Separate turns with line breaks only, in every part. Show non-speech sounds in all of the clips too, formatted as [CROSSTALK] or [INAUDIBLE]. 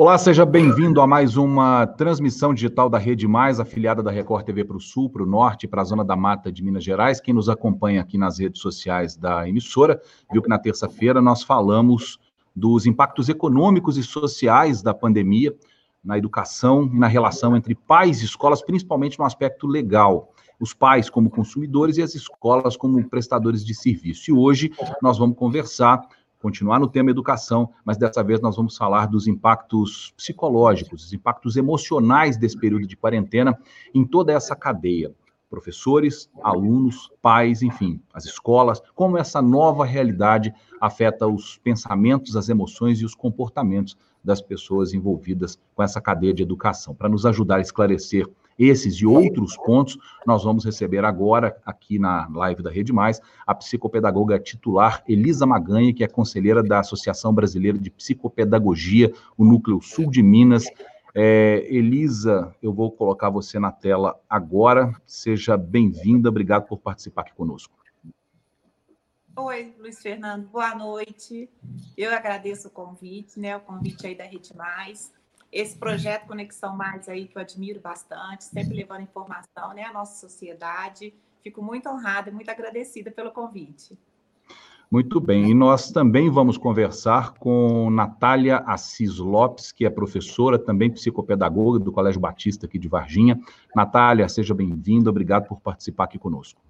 Olá, seja bem-vindo a mais uma transmissão digital da Rede Mais, afiliada da Record TV para o Sul, para o Norte, para a Zona da Mata de Minas Gerais. Quem nos acompanha aqui nas redes sociais da emissora, viu que na terça-feira nós falamos dos impactos econômicos e sociais da pandemia na educação e na relação entre pais e escolas, principalmente no aspecto legal. Os pais como consumidores e as escolas como prestadores de serviço. E hoje nós vamos conversar continuar no tema educação, mas dessa vez nós vamos falar dos impactos psicológicos, os impactos emocionais desse período de quarentena em toda essa cadeia. Professores, alunos, pais, enfim, as escolas, como essa nova realidade afeta os pensamentos, as emoções e os comportamentos das pessoas envolvidas com essa cadeia de educação. Para nos ajudar a esclarecer esses e outros pontos, nós vamos receber agora, aqui na live da Rede Mais, a psicopedagoga titular Elisa Maganha, que é conselheira da Associação Brasileira de Psicopedagogia, o Núcleo Sul de Minas. É, Elisa, eu vou colocar você na tela agora. Seja bem-vinda, obrigado por participar aqui conosco.
Oi, Luiz Fernando, boa noite. Eu agradeço o convite, né? O convite aí da Rede Mais esse projeto Conexão Mais aí, que eu admiro bastante, sempre levando informação né, à nossa sociedade. Fico muito honrada e muito agradecida pelo convite.
Muito bem, e nós também vamos conversar com Natália Assis Lopes, que é professora, também psicopedagoga do Colégio Batista aqui de Varginha. Natália, seja bem-vinda, obrigado por participar aqui conosco.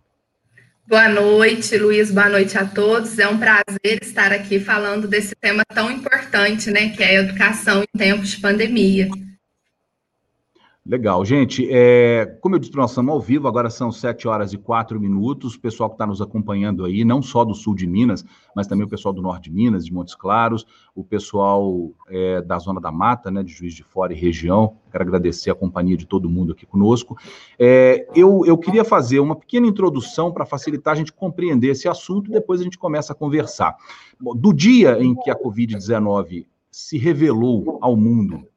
Boa noite, Luiz. Boa noite a todos. É um prazer estar aqui falando desse tema tão importante, né, que é a educação em tempos de pandemia.
Legal, gente. É, como eu disse, nós estamos ao vivo, agora são 7 horas e 4 minutos. O pessoal que está nos acompanhando aí, não só do sul de Minas, mas também o pessoal do norte de Minas, de Montes Claros, o pessoal é, da Zona da Mata, né, de Juiz de Fora e região. Quero agradecer a companhia de todo mundo aqui conosco. É, eu, eu queria fazer uma pequena introdução para facilitar a gente compreender esse assunto e depois a gente começa a conversar. Do dia em que a Covid-19 se revelou ao mundo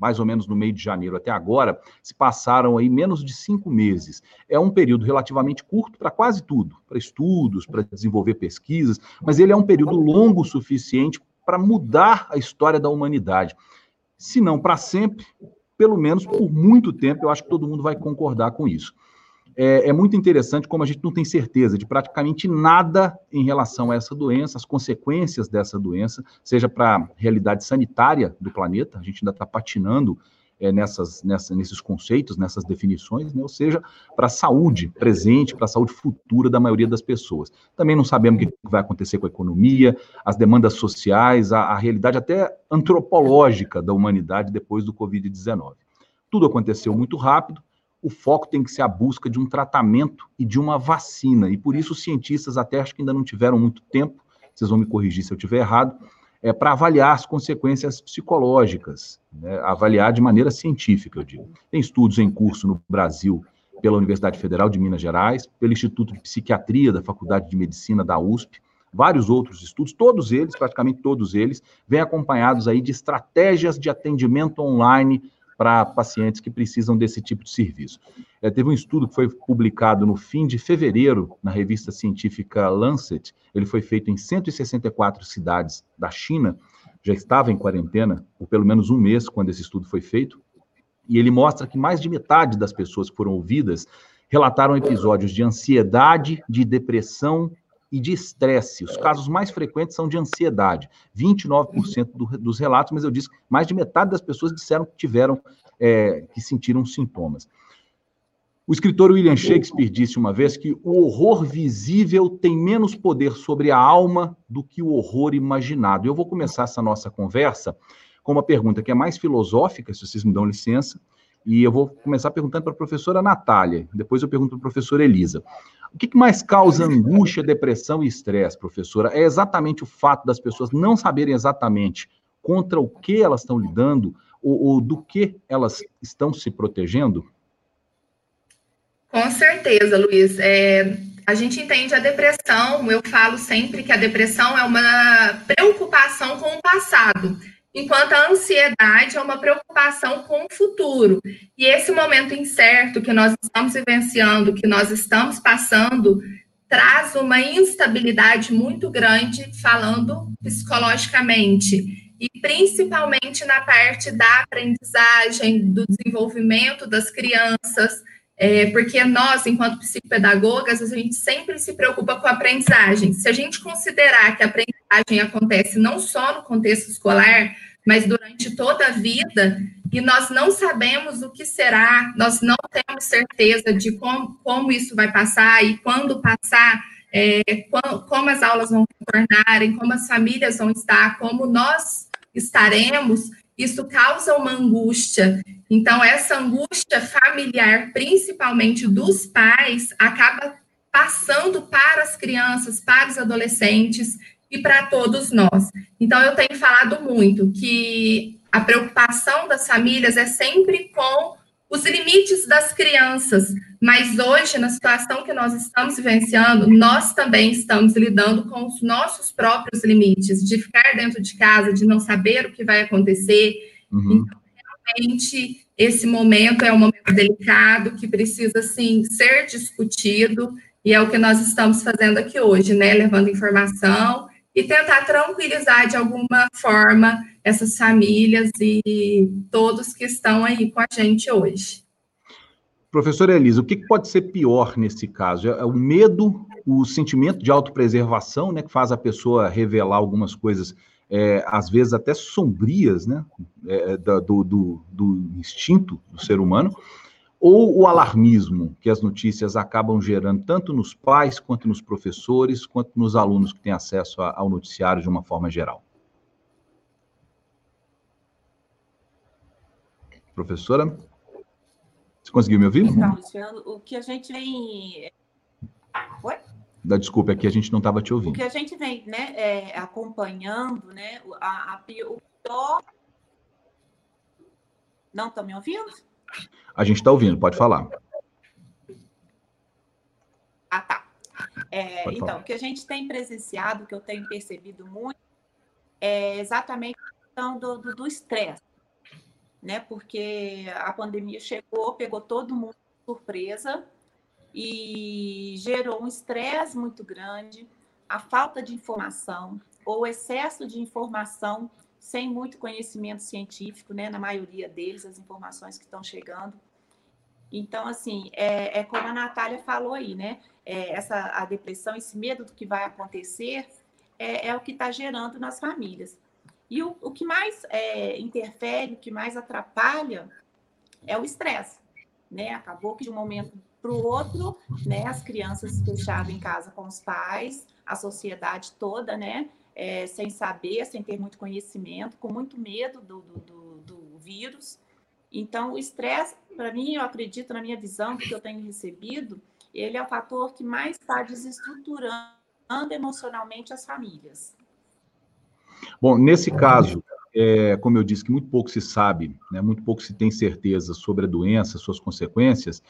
mais ou menos no meio de janeiro até agora, se passaram aí menos de cinco meses. É um período relativamente curto para quase tudo, para estudos, para desenvolver pesquisas, mas ele é um período longo o suficiente para mudar a história da humanidade. Se não para sempre, pelo menos por muito tempo, eu acho que todo mundo vai concordar com isso é, é, muito interessante como a gente não tem certeza de praticamente nada em relação a essa doença, as consequências dessa doença, seja para a realidade sanitária do planeta, a gente ainda está patinando é, nessas, nessa, nesses conceitos, nessas definições, né? ou seja, para a saúde presente, para a saúde futura da maioria das pessoas. Também não sabemos o que vai acontecer com a economia, as demandas sociais, a, a realidade até antropológica da humanidade depois do Covid-19. Tudo aconteceu muito rápido, o foco tem que ser a busca de um tratamento e de uma vacina. E por isso os cientistas até acho que ainda não tiveram muito tempo, vocês vão me corrigir se eu estiver errado, é, para avaliar as consequências psicológicas, né, avaliar de maneira científica, eu digo. Tem estudos em curso no Brasil pela Universidade Federal de Minas Gerais, pelo Instituto de Psiquiatria da Faculdade de Medicina da USP, vários outros estudos, todos eles, praticamente todos eles, vêm acompanhados aí de estratégias de atendimento online para pacientes que precisam desse tipo de serviço. É, teve um estudo que foi publicado no fim de fevereiro na revista científica Lancet. Ele foi feito em 164 cidades da China, já estava em quarentena por pelo menos um mês quando esse estudo foi feito. E ele mostra que mais de metade das pessoas que foram ouvidas relataram episódios de ansiedade, de depressão e de estresse. Os casos mais frequentes são de ansiedade, 29% do, dos relatos, mas eu disse que mais de metade das pessoas disseram que tiveram, é, que sentiram sintomas. O escritor William Shakespeare disse uma vez que o horror visível tem menos poder sobre a alma do que o horror imaginado. Eu vou começar essa nossa conversa com uma pergunta que é mais filosófica, se vocês me dão licença, e eu vou começar perguntando para a professora Natália, depois eu pergunto para a professora Elisa. O que, mais causa angústia, depressão e estresse, professora? É exatamente o fato das pessoas não saberem exatamente contra o que elas estão lidando ou, ou do que elas estão se protegendo?
Com certeza, Luiz. É, a gente entende a depressão, eu falo sempre que a depressão é uma preocupação com o passado enquanto a ansiedade é uma preocupação com o futuro. E esse momento incerto que nós estamos vivenciando, que nós estamos passando, traz uma instabilidade muito grande, falando psicologicamente. e principalmente na parte da aprendizagem, do desenvolvimento das crianças, é, porque nós, enquanto psicopedagogas, a gente sempre se preocupa com a aprendizagem. Se a gente considerar que a aprendizagem acontece não só no contexto escolar, mas durante toda a vida, e nós não sabemos o que será, nós não temos certeza de como, como isso vai passar e quando passar, é, como, como as aulas vão retornarem, como as famílias vão estar, como nós estaremos, isso causa uma angústia. Então, essa angústia familiar, principalmente dos pais, acaba passando para as crianças, para os adolescentes e para todos nós. Então, eu tenho falado muito que a preocupação das famílias é sempre com os limites das crianças, mas hoje, na situação que nós estamos vivenciando, nós também estamos lidando com os nossos próprios limites, de ficar dentro de casa, de não saber o que vai acontecer. Uhum. Então, realmente, esse momento é um momento delicado, que precisa, sim, ser discutido, e é o que nós estamos fazendo aqui hoje, né? Levando informação e tentar tranquilizar de alguma forma essas famílias e todos que estão aí com a gente hoje.
Professora Elisa, o que pode ser pior nesse caso? É o medo, o sentimento de autopreservação, né, que faz a pessoa revelar algumas coisas, é, às vezes até sombrias, né, é, do, do, do instinto do ser humano, ou o alarmismo que as notícias acabam gerando tanto nos pais quanto nos professores, quanto nos alunos que têm acesso ao noticiário de uma forma geral? Professora? Você conseguiu me ouvir?
Então, Luciano, o que a gente vem.
Oi? Da desculpa, aqui a gente não estava te ouvindo.
O que a gente vem né, é, acompanhando, né? A, a, o pior. Não estão me ouvindo?
A gente está ouvindo, pode falar.
Ah, tá. É, então, falar. o que a gente tem presenciado, que eu tenho percebido muito, é exatamente a questão do estresse né? Porque a pandemia chegou, pegou todo mundo de surpresa e gerou um estresse muito grande, a falta de informação ou excesso de informação sem muito conhecimento científico, né? Na maioria deles, as informações que estão chegando. Então, assim, é, é como a Natália falou aí, né? É, essa a depressão, esse medo do que vai acontecer é, é o que está gerando nas famílias. E o, o que mais é, interfere, o que mais atrapalha é o estresse. Né? Acabou que de um momento para o outro, né, as crianças se fechavam em casa com os pais, a sociedade toda, né, é, sem saber, sem ter muito conhecimento, com muito medo do, do, do, do vírus. Então, o estresse, para mim, eu acredito na minha visão, que eu tenho recebido, ele é o fator que mais está desestruturando emocionalmente as famílias.
Bom, nesse caso, é, como eu disse, que muito pouco se sabe, né, muito pouco se tem certeza sobre a doença, suas consequências,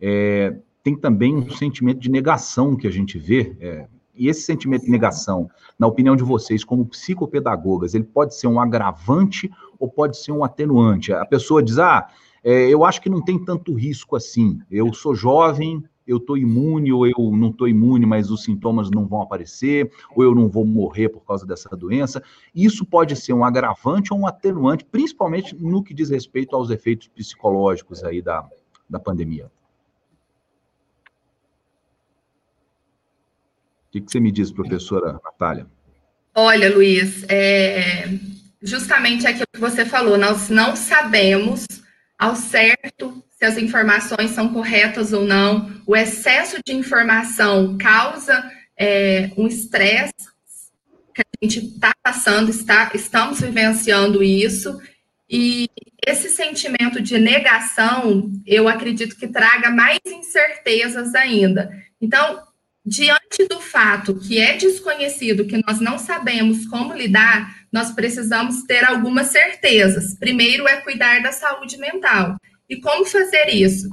é, tem também um sentimento de negação que a gente vê. É, e esse sentimento de negação, na opinião de vocês, como psicopedagogas, ele pode ser um agravante ou pode ser um atenuante? A pessoa diz, ah, é, eu acho que não tem tanto risco assim. Eu sou jovem, eu estou imune ou eu não estou imune, mas os sintomas não vão aparecer, ou eu não vou morrer por causa dessa doença. Isso pode ser um agravante ou um atenuante, principalmente no que diz respeito aos efeitos psicológicos aí da, da pandemia. O que, que você me diz, professora Natália?
Olha, Luiz, é justamente aquilo que você falou, nós não sabemos ao certo se as informações são corretas ou não. O excesso de informação causa é, um estresse que a gente está passando, está, estamos vivenciando isso. E esse sentimento de negação, eu acredito que traga mais incertezas ainda. Então, diante do fato que é desconhecido, que nós não sabemos como lidar, nós precisamos ter algumas certezas. Primeiro é cuidar da saúde mental. E como fazer isso?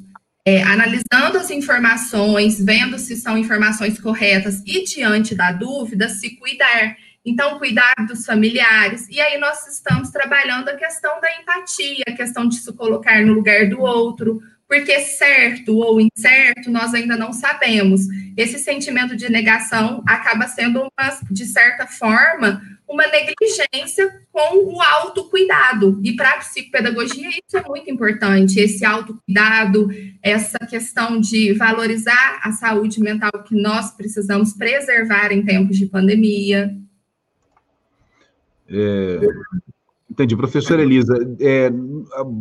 É, analisando as informações, vendo se são informações corretas e, diante da dúvida, se cuidar. Então, cuidar dos familiares. E aí, nós estamos trabalhando a questão da empatia, a questão de se colocar no lugar do outro, porque certo ou incerto nós ainda não sabemos. Esse sentimento de negação acaba sendo, uma, de certa forma, uma negligência com o autocuidado. E para a psicopedagogia isso é muito importante, esse autocuidado, essa questão de valorizar a saúde mental que nós precisamos preservar em tempos de pandemia.
É, Entendi. Professora Elisa, é,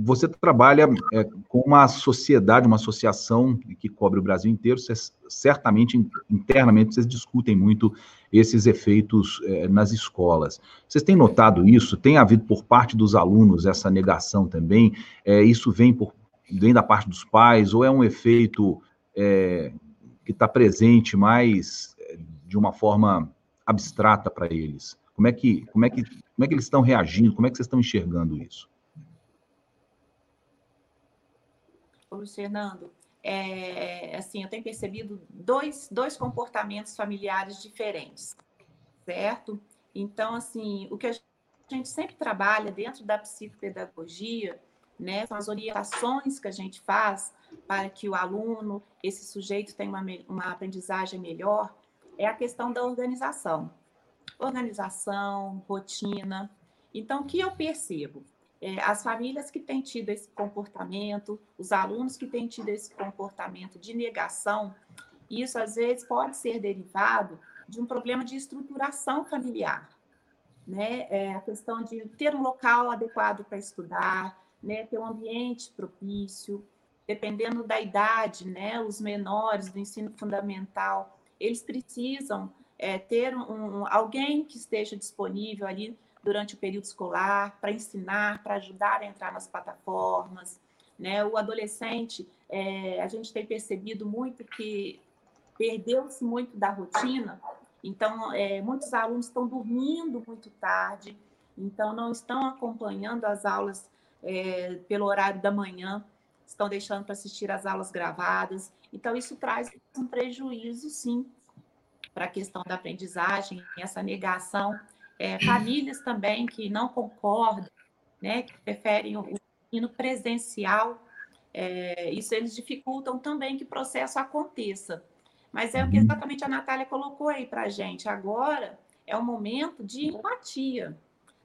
você trabalha é, com uma sociedade, uma associação que cobre o Brasil inteiro, certamente, internamente, vocês discutem muito esses efeitos é, nas escolas. Vocês têm notado isso? Tem havido por parte dos alunos essa negação também? É, isso vem, por, vem da parte dos pais, ou é um efeito é, que está presente mais é, de uma forma abstrata para eles? Como é que, como é que, como é que eles estão reagindo? Como é que vocês estão enxergando isso?
Ô, Fernando, é, assim, eu tenho percebido dois, dois comportamentos familiares diferentes, certo? Então, assim, o que a gente sempre trabalha dentro da psicopedagogia, né, são as orientações que a gente faz para que o aluno, esse sujeito, tenha uma, uma aprendizagem melhor, é a questão da organização organização, rotina. Então, o que eu percebo? É, as famílias que têm tido esse comportamento, os alunos que têm tido esse comportamento de negação, isso às vezes pode ser derivado de um problema de estruturação familiar. Né? É a questão de ter um local adequado para estudar, né? ter um ambiente propício, dependendo da idade, né? os menores do ensino fundamental, eles precisam é, ter um, alguém que esteja disponível ali durante o período escolar para ensinar, para ajudar a entrar nas plataformas. Né? O adolescente, é, a gente tem percebido muito que perdeu-se muito da rotina, então é, muitos alunos estão dormindo muito tarde, então não estão acompanhando as aulas é, pelo horário da manhã, estão deixando para assistir as aulas gravadas. Então, isso traz um prejuízo, sim, para a questão da aprendizagem, essa negação. É, famílias também que não concordam, né, que preferem o ensino presencial, é, isso eles dificultam também que o processo aconteça. Mas é o que uhum. exatamente a Natália colocou aí para a gente. Agora é o momento de empatia.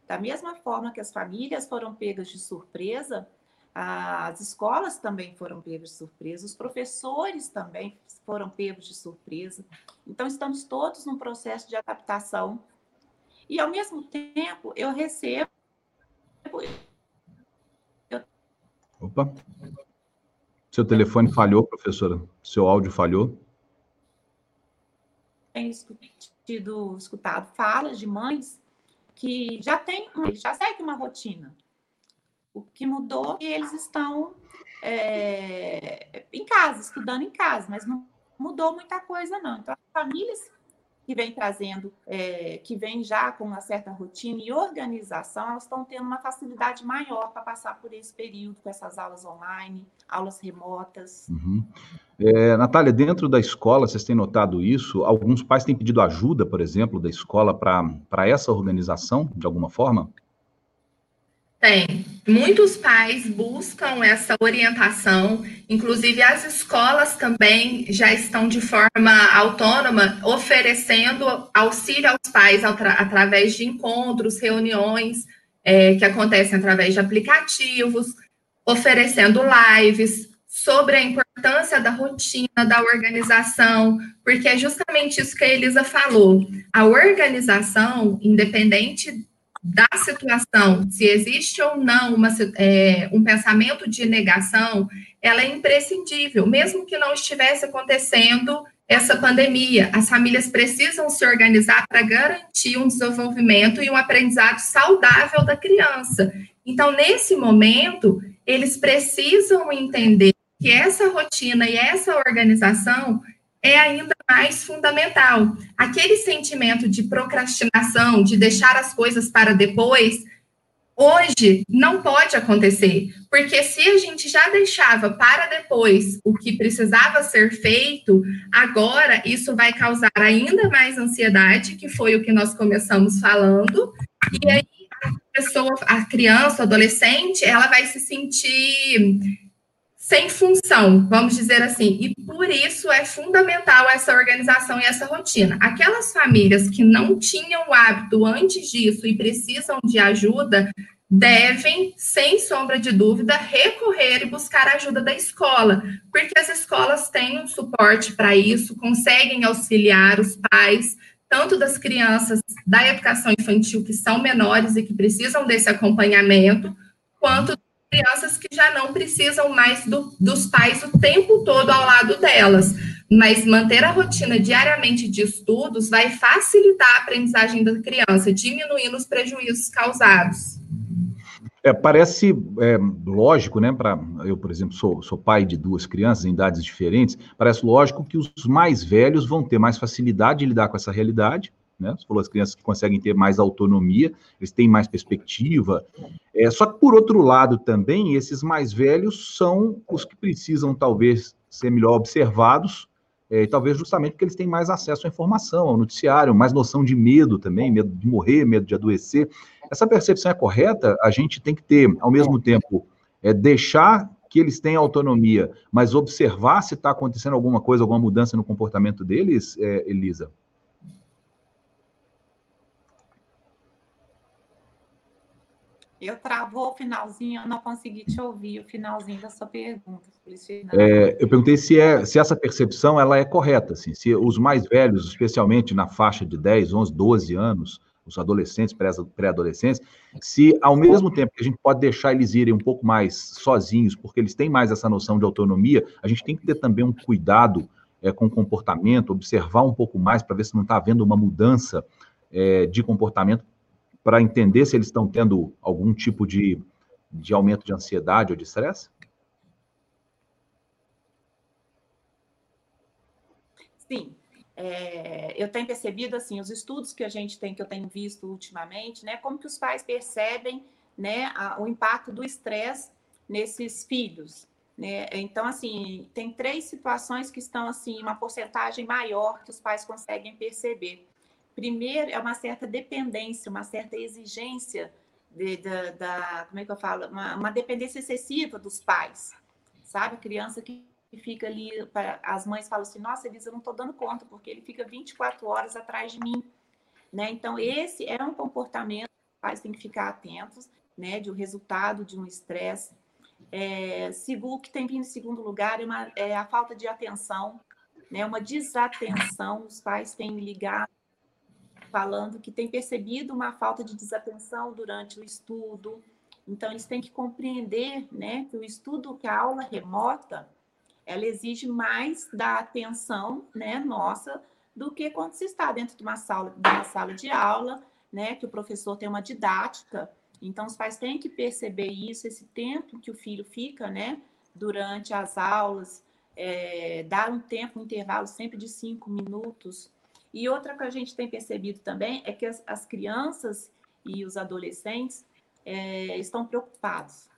Da mesma forma que as famílias foram pegas de surpresa, as escolas também foram pegas de surpresa, os professores também foram pegos de surpresa. Então, estamos todos num processo de adaptação. E, ao mesmo tempo, eu recebo.
Opa! Seu telefone falhou, professora? Seu áudio falhou?
Tenho tido, escutado falas de mães que já têm, já seguem uma rotina. O que mudou é que eles estão é, em casa, estudando em casa, mas não mudou muita coisa, não. Então, as famílias que vêm trazendo, é, que vêm já com uma certa rotina e organização, elas estão tendo uma facilidade maior para passar por esse período com essas aulas online, aulas remotas.
Uhum. É, Natália, dentro da escola, vocês têm notado isso? Alguns pais têm pedido ajuda, por exemplo, da escola para essa organização, de alguma forma?
Tem. Muitos pais buscam essa orientação, inclusive as escolas também já estão de forma autônoma oferecendo auxílio aos pais através de encontros, reuniões é, que acontecem através de aplicativos, oferecendo lives sobre a importância da rotina, da organização, porque é justamente isso que a Elisa falou. A organização, independente da situação, se existe ou não uma, é, um pensamento de negação, ela é imprescindível, mesmo que não estivesse acontecendo essa pandemia. As famílias precisam se organizar para garantir um desenvolvimento e um aprendizado saudável da criança. Então, nesse momento, eles precisam entender que essa rotina e essa organização é ainda mais fundamental. Aquele sentimento de procrastinação, de deixar as coisas para depois, hoje não pode acontecer, porque se a gente já deixava para depois o que precisava ser feito, agora isso vai causar ainda mais ansiedade, que foi o que nós começamos falando, e aí a pessoa, a criança, o adolescente, ela vai se sentir sem função, vamos dizer assim. E por isso é fundamental essa organização e essa rotina. Aquelas famílias que não tinham o hábito antes disso e precisam de ajuda, devem, sem sombra de dúvida, recorrer e buscar a ajuda da escola, porque as escolas têm um suporte para isso, conseguem auxiliar os pais, tanto das crianças da educação infantil que são menores e que precisam desse acompanhamento, quanto crianças que já não precisam mais do, dos pais o tempo todo ao lado delas. Mas manter a rotina diariamente de estudos vai facilitar a aprendizagem da criança, diminuindo os prejuízos causados.
É, parece é, lógico, né? Para eu, por exemplo, sou, sou pai de duas crianças em idades diferentes. Parece lógico que os mais velhos vão ter mais facilidade de lidar com essa realidade, né? Você falou as crianças que conseguem ter mais autonomia, eles têm mais perspectiva. É, só que, por outro lado, também, esses mais velhos são os que precisam, talvez, ser melhor observados, é, talvez justamente porque eles têm mais acesso à informação, ao noticiário, mais noção de medo também, medo de morrer, medo de adoecer. Essa percepção é correta? A gente tem que ter, ao mesmo tempo, é, deixar que eles tenham autonomia, mas observar se está acontecendo alguma coisa, alguma mudança no comportamento deles, é, Elisa?
Eu travou o finalzinho, eu não consegui te ouvir o finalzinho da sua pergunta.
É, eu perguntei se, é, se essa percepção ela é correta, assim, se os mais velhos, especialmente na faixa de 10, 11, 12 anos, os adolescentes, pré-adolescentes, se ao mesmo tempo que a gente pode deixar eles irem um pouco mais sozinhos, porque eles têm mais essa noção de autonomia, a gente tem que ter também um cuidado é, com o comportamento, observar um pouco mais para ver se não está havendo uma mudança é, de comportamento para entender se eles estão tendo algum tipo de, de aumento de ansiedade ou de estresse?
Sim. É, eu tenho percebido assim os estudos que a gente tem que eu tenho visto ultimamente, né, como que os pais percebem, né, a, o impacto do estresse nesses filhos, né? Então assim tem três situações que estão assim uma porcentagem maior que os pais conseguem perceber. Primeiro, é uma certa dependência, uma certa exigência de, de, da, como é que eu falo? Uma, uma, dependência excessiva dos pais, sabe? Criança que fica ali, as mães falam assim, nossa, Elisa, eu não estou dando conta, porque ele fica 24 horas atrás de mim, né? Então, esse é um comportamento que os pais têm que ficar atentos, né? De um resultado de um estresse. É, o que tem vindo em segundo lugar é, uma, é a falta de atenção, né? Uma desatenção, os pais têm ligado falando que tem percebido uma falta de desatenção durante o estudo. Então, eles têm que compreender né, que o estudo, que a aula remota, ela exige mais da atenção né, nossa do que quando se está dentro de uma sala de, uma sala de aula, né, que o professor tem uma didática. Então, os pais têm que perceber isso, esse tempo que o filho fica né, durante as aulas, é, dar um tempo, um intervalo sempre de cinco minutos e outra que a gente tem percebido também é que as, as crianças e os adolescentes é, estão preocupados,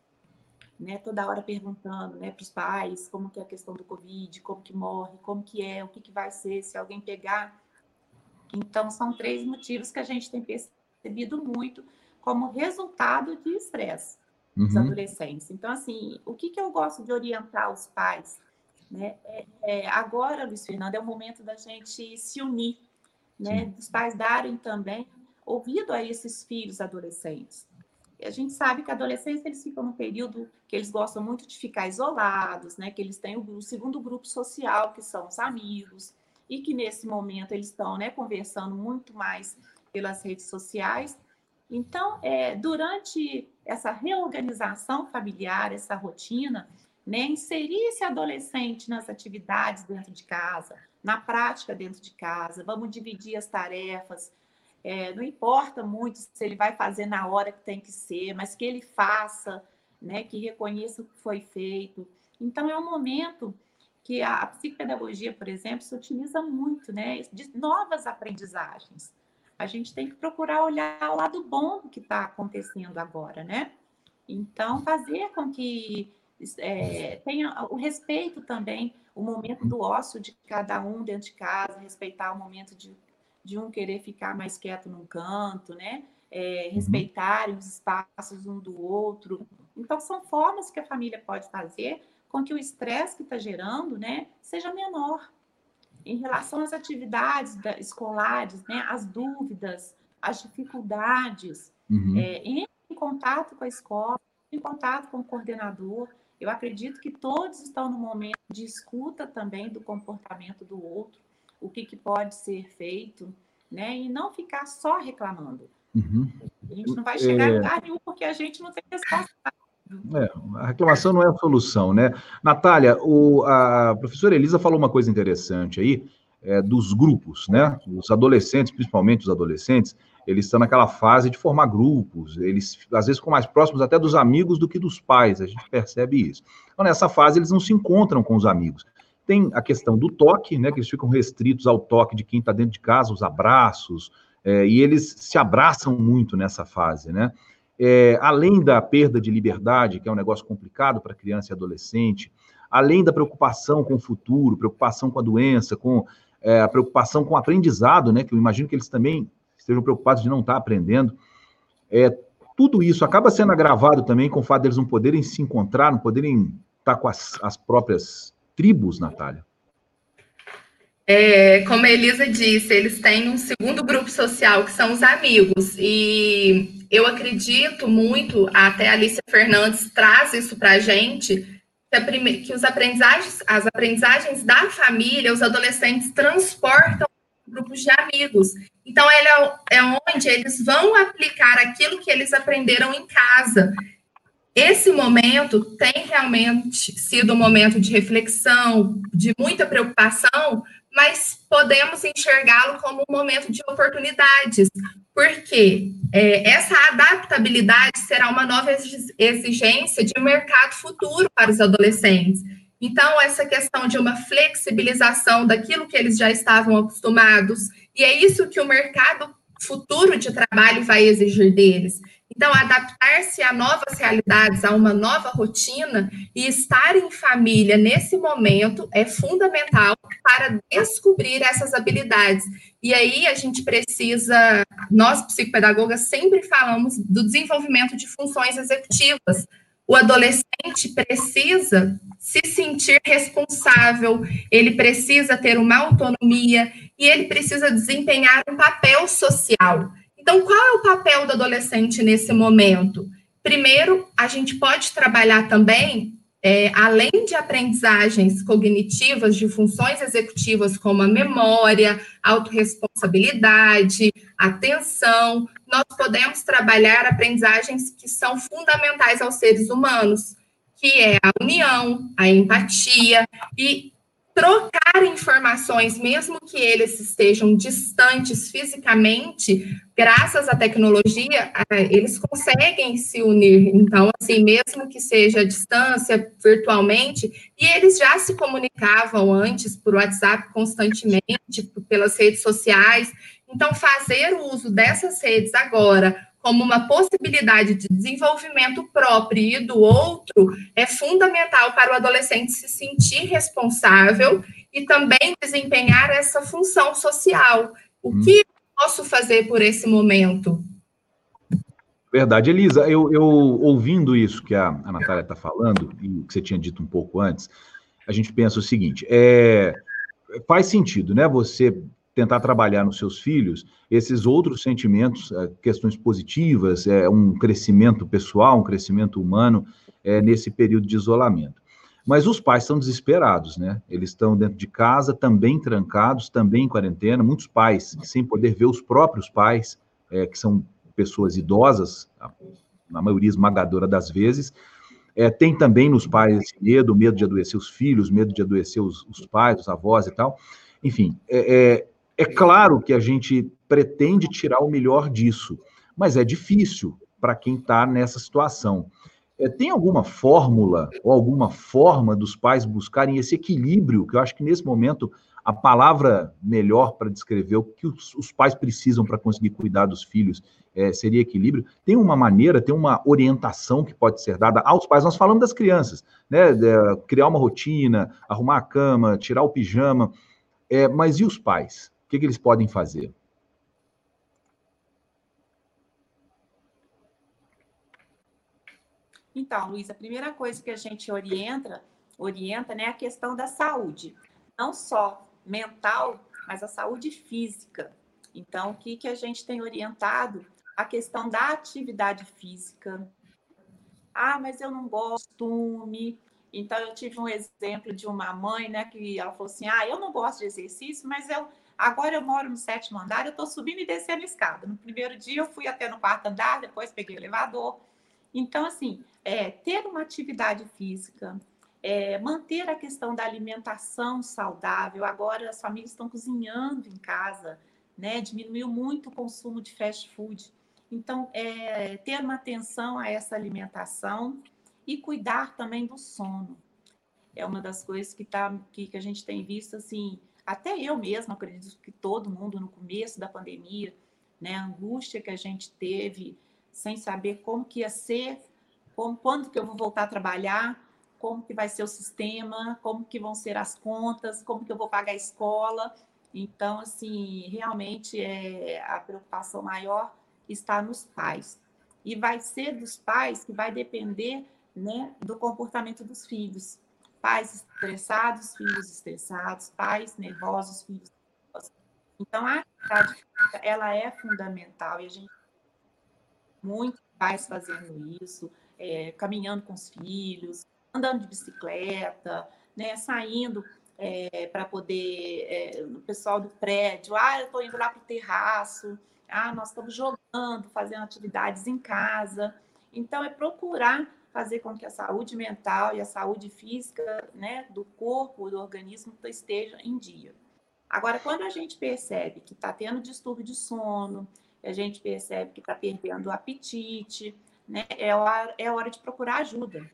né? Toda hora perguntando, né, para os pais como que é a questão do Covid, como que morre, como que é, o que, que vai ser se alguém pegar. Então, são três motivos que a gente tem percebido muito como resultado de estresse uhum. dos adolescentes. Então, assim, o que, que eu gosto de orientar os pais? Né? É, é, agora, Luiz Fernando, é o momento da gente se unir, né? dos pais darem também ouvido a esses filhos adolescentes. E a gente sabe que adolescentes eles ficam no período que eles gostam muito de ficar isolados, né? Que eles têm o, o segundo grupo social, que são os amigos, e que nesse momento eles estão, né, conversando muito mais pelas redes sociais. Então, é, durante essa reorganização familiar, essa rotina, né, inserir esse adolescente nas atividades dentro de casa, na prática dentro de casa, vamos dividir as tarefas. É, não importa muito se ele vai fazer na hora que tem que ser, mas que ele faça, né, que reconheça o que foi feito. Então, é um momento que a, psicopedagogia, por exemplo, se utiliza muito né, de novas aprendizagens. A gente tem que procurar olhar o lado bom que está acontecendo agora, né? Então, fazer com que é, tenha o respeito também, o momento do ócio de cada um dentro de casa, respeitar o momento de, de um querer ficar mais quieto num canto, né? É, uhum. respeitarem os espaços um do outro. Então, são formas que a família pode fazer com que o estresse que está gerando, né, seja menor. Em relação às atividades da, escolares, né, as dúvidas, as dificuldades, uhum. é, em, em contato com a escola, em contato com o coordenador, eu acredito que todos estão no momento de escuta também do comportamento do outro, o que, que pode ser feito, né? E não ficar só reclamando. Uhum. A gente não vai chegar é... em lugar nenhum porque a gente não tem resposta.
É, a reclamação não é a solução, né? Natália, o, a professora Elisa falou uma coisa interessante aí, é, dos grupos, né? Os adolescentes, principalmente os adolescentes, eles estão naquela fase de formar grupos, eles às vezes ficam mais próximos até dos amigos do que dos pais, a gente percebe isso. Então, nessa fase, eles não se encontram com os amigos. Tem a questão do toque, né, que eles ficam restritos ao toque de quem está dentro de casa, os abraços, é, e eles se abraçam muito nessa fase, né? É, além da perda de liberdade, que é um negócio complicado para criança e adolescente, além da preocupação com o futuro, preocupação com a doença, com é, a preocupação com o aprendizado, né? Que eu imagino que eles também estejam preocupados de não estar aprendendo. É, tudo isso acaba sendo agravado também com o fato deles não poderem se encontrar, não poderem estar com as, as próprias tribos, Natália.
É, como a Elisa disse, eles têm um segundo grupo social, que são os amigos. E eu acredito muito, até a Alicia Fernandes traz isso para a gente, que, que os aprendizagens, as aprendizagens da família, os adolescentes transportam grupos de amigos. Então, ele é, é onde eles vão aplicar aquilo que eles aprenderam em casa. Esse momento tem realmente sido um momento de reflexão, de muita preocupação, mas podemos enxergá-lo como um momento de oportunidades, porque é, essa adaptabilidade será uma nova exigência de mercado futuro para os adolescentes. Então, essa questão de uma flexibilização daquilo que eles já estavam acostumados, e é isso que o mercado futuro de trabalho vai exigir deles. Então, adaptar-se a novas realidades, a uma nova rotina e estar em família nesse momento é fundamental para descobrir essas habilidades. E aí a gente precisa, nós psicopedagogas sempre falamos do desenvolvimento de funções executivas. O adolescente precisa se sentir responsável, ele precisa ter uma autonomia e ele precisa desempenhar um papel social. Então, qual é o papel do adolescente nesse momento? Primeiro, a gente pode trabalhar também, é, além de aprendizagens cognitivas de funções executivas como a memória, autorresponsabilidade, atenção, nós podemos trabalhar aprendizagens que são fundamentais aos seres humanos, que é a união, a empatia e trocar informações, mesmo que eles estejam distantes fisicamente, graças à tecnologia, eles conseguem se unir. Então, assim, mesmo que seja à distância, virtualmente, e eles já se comunicavam antes por WhatsApp constantemente, pelas redes sociais. Então, fazer o uso dessas redes agora como uma possibilidade de desenvolvimento próprio e do outro é fundamental para o adolescente se sentir responsável e também desempenhar essa função social. O hum. que eu posso fazer por esse momento?
Verdade. Elisa, eu, eu ouvindo isso que a, a Natália está falando, e que você tinha dito um pouco antes, a gente pensa o seguinte: é, faz sentido, né? Você tentar trabalhar nos seus filhos esses outros sentimentos, eh, questões positivas, é, um crescimento pessoal, um crescimento humano é, nesse período de isolamento. Mas os pais estão desesperados, né? Eles estão dentro de casa, também trancados, também em quarentena. Muitos pais sem poder ver os próprios pais, é, que são pessoas idosas, na maioria esmagadora das vezes. É, tem também nos pais medo, medo de adoecer os filhos, medo de adoecer os, os pais, os avós e tal. Enfim, é, é claro que a gente pretende tirar o melhor disso, mas é difícil para quem está nessa situação. É, tem alguma fórmula ou alguma forma dos pais buscarem esse equilíbrio, que eu acho que nesse momento a palavra melhor para descrever o que os, os pais precisam para conseguir cuidar dos filhos é, seria equilíbrio. Tem uma maneira, tem uma orientação que pode ser dada aos pais. Nós falamos das crianças, né? De, criar uma rotina, arrumar a cama, tirar o pijama. É, mas e os pais? O que, que eles podem fazer?
Então, Luiz, a primeira coisa que a gente orienta orienta né, a questão da saúde, não só mental, mas a saúde física. Então, o que, que a gente tem orientado? A questão da atividade física. Ah, mas eu não gosto, me. Então, eu tive um exemplo de uma mãe, né, que ela falou assim: ah, eu não gosto de exercício, mas eu agora eu moro no sétimo andar, eu estou subindo e descendo a escada. No primeiro dia eu fui até no quarto andar, depois peguei o elevador. Então, assim, é, ter uma atividade física, é, manter a questão da alimentação saudável. Agora as famílias estão cozinhando em casa, né? Diminuiu muito o consumo de fast food. Então, é, ter uma atenção a essa alimentação e cuidar também do sono. É uma das coisas que, tá, que, que a gente tem visto, assim, até eu mesma acredito que todo mundo no começo da pandemia, né, a angústia que a gente teve sem saber como que ia ser, como, quando que eu vou voltar a trabalhar, como que vai ser o sistema, como que vão ser as contas, como que eu vou pagar a escola. Então, assim, realmente é, a preocupação maior está nos pais. E vai ser dos pais que vai depender né, do comportamento dos filhos. Pais estressados, filhos estressados, pais nervosos, filhos nervosos. Então, a atividade física, ela é fundamental e a gente muitos pais fazendo isso, é, caminhando com os filhos, andando de bicicleta, né, saindo é, para poder, é, o pessoal do prédio, ah, eu estou indo lá para o terraço, ah, nós estamos jogando, fazendo atividades em casa. Então, é procurar fazer com que a saúde mental e a saúde física né, do corpo, do organismo, esteja em dia. Agora, quando a gente percebe que está tendo distúrbio de sono, a gente percebe que está perdendo o apetite, né? É hora, é hora de procurar ajuda,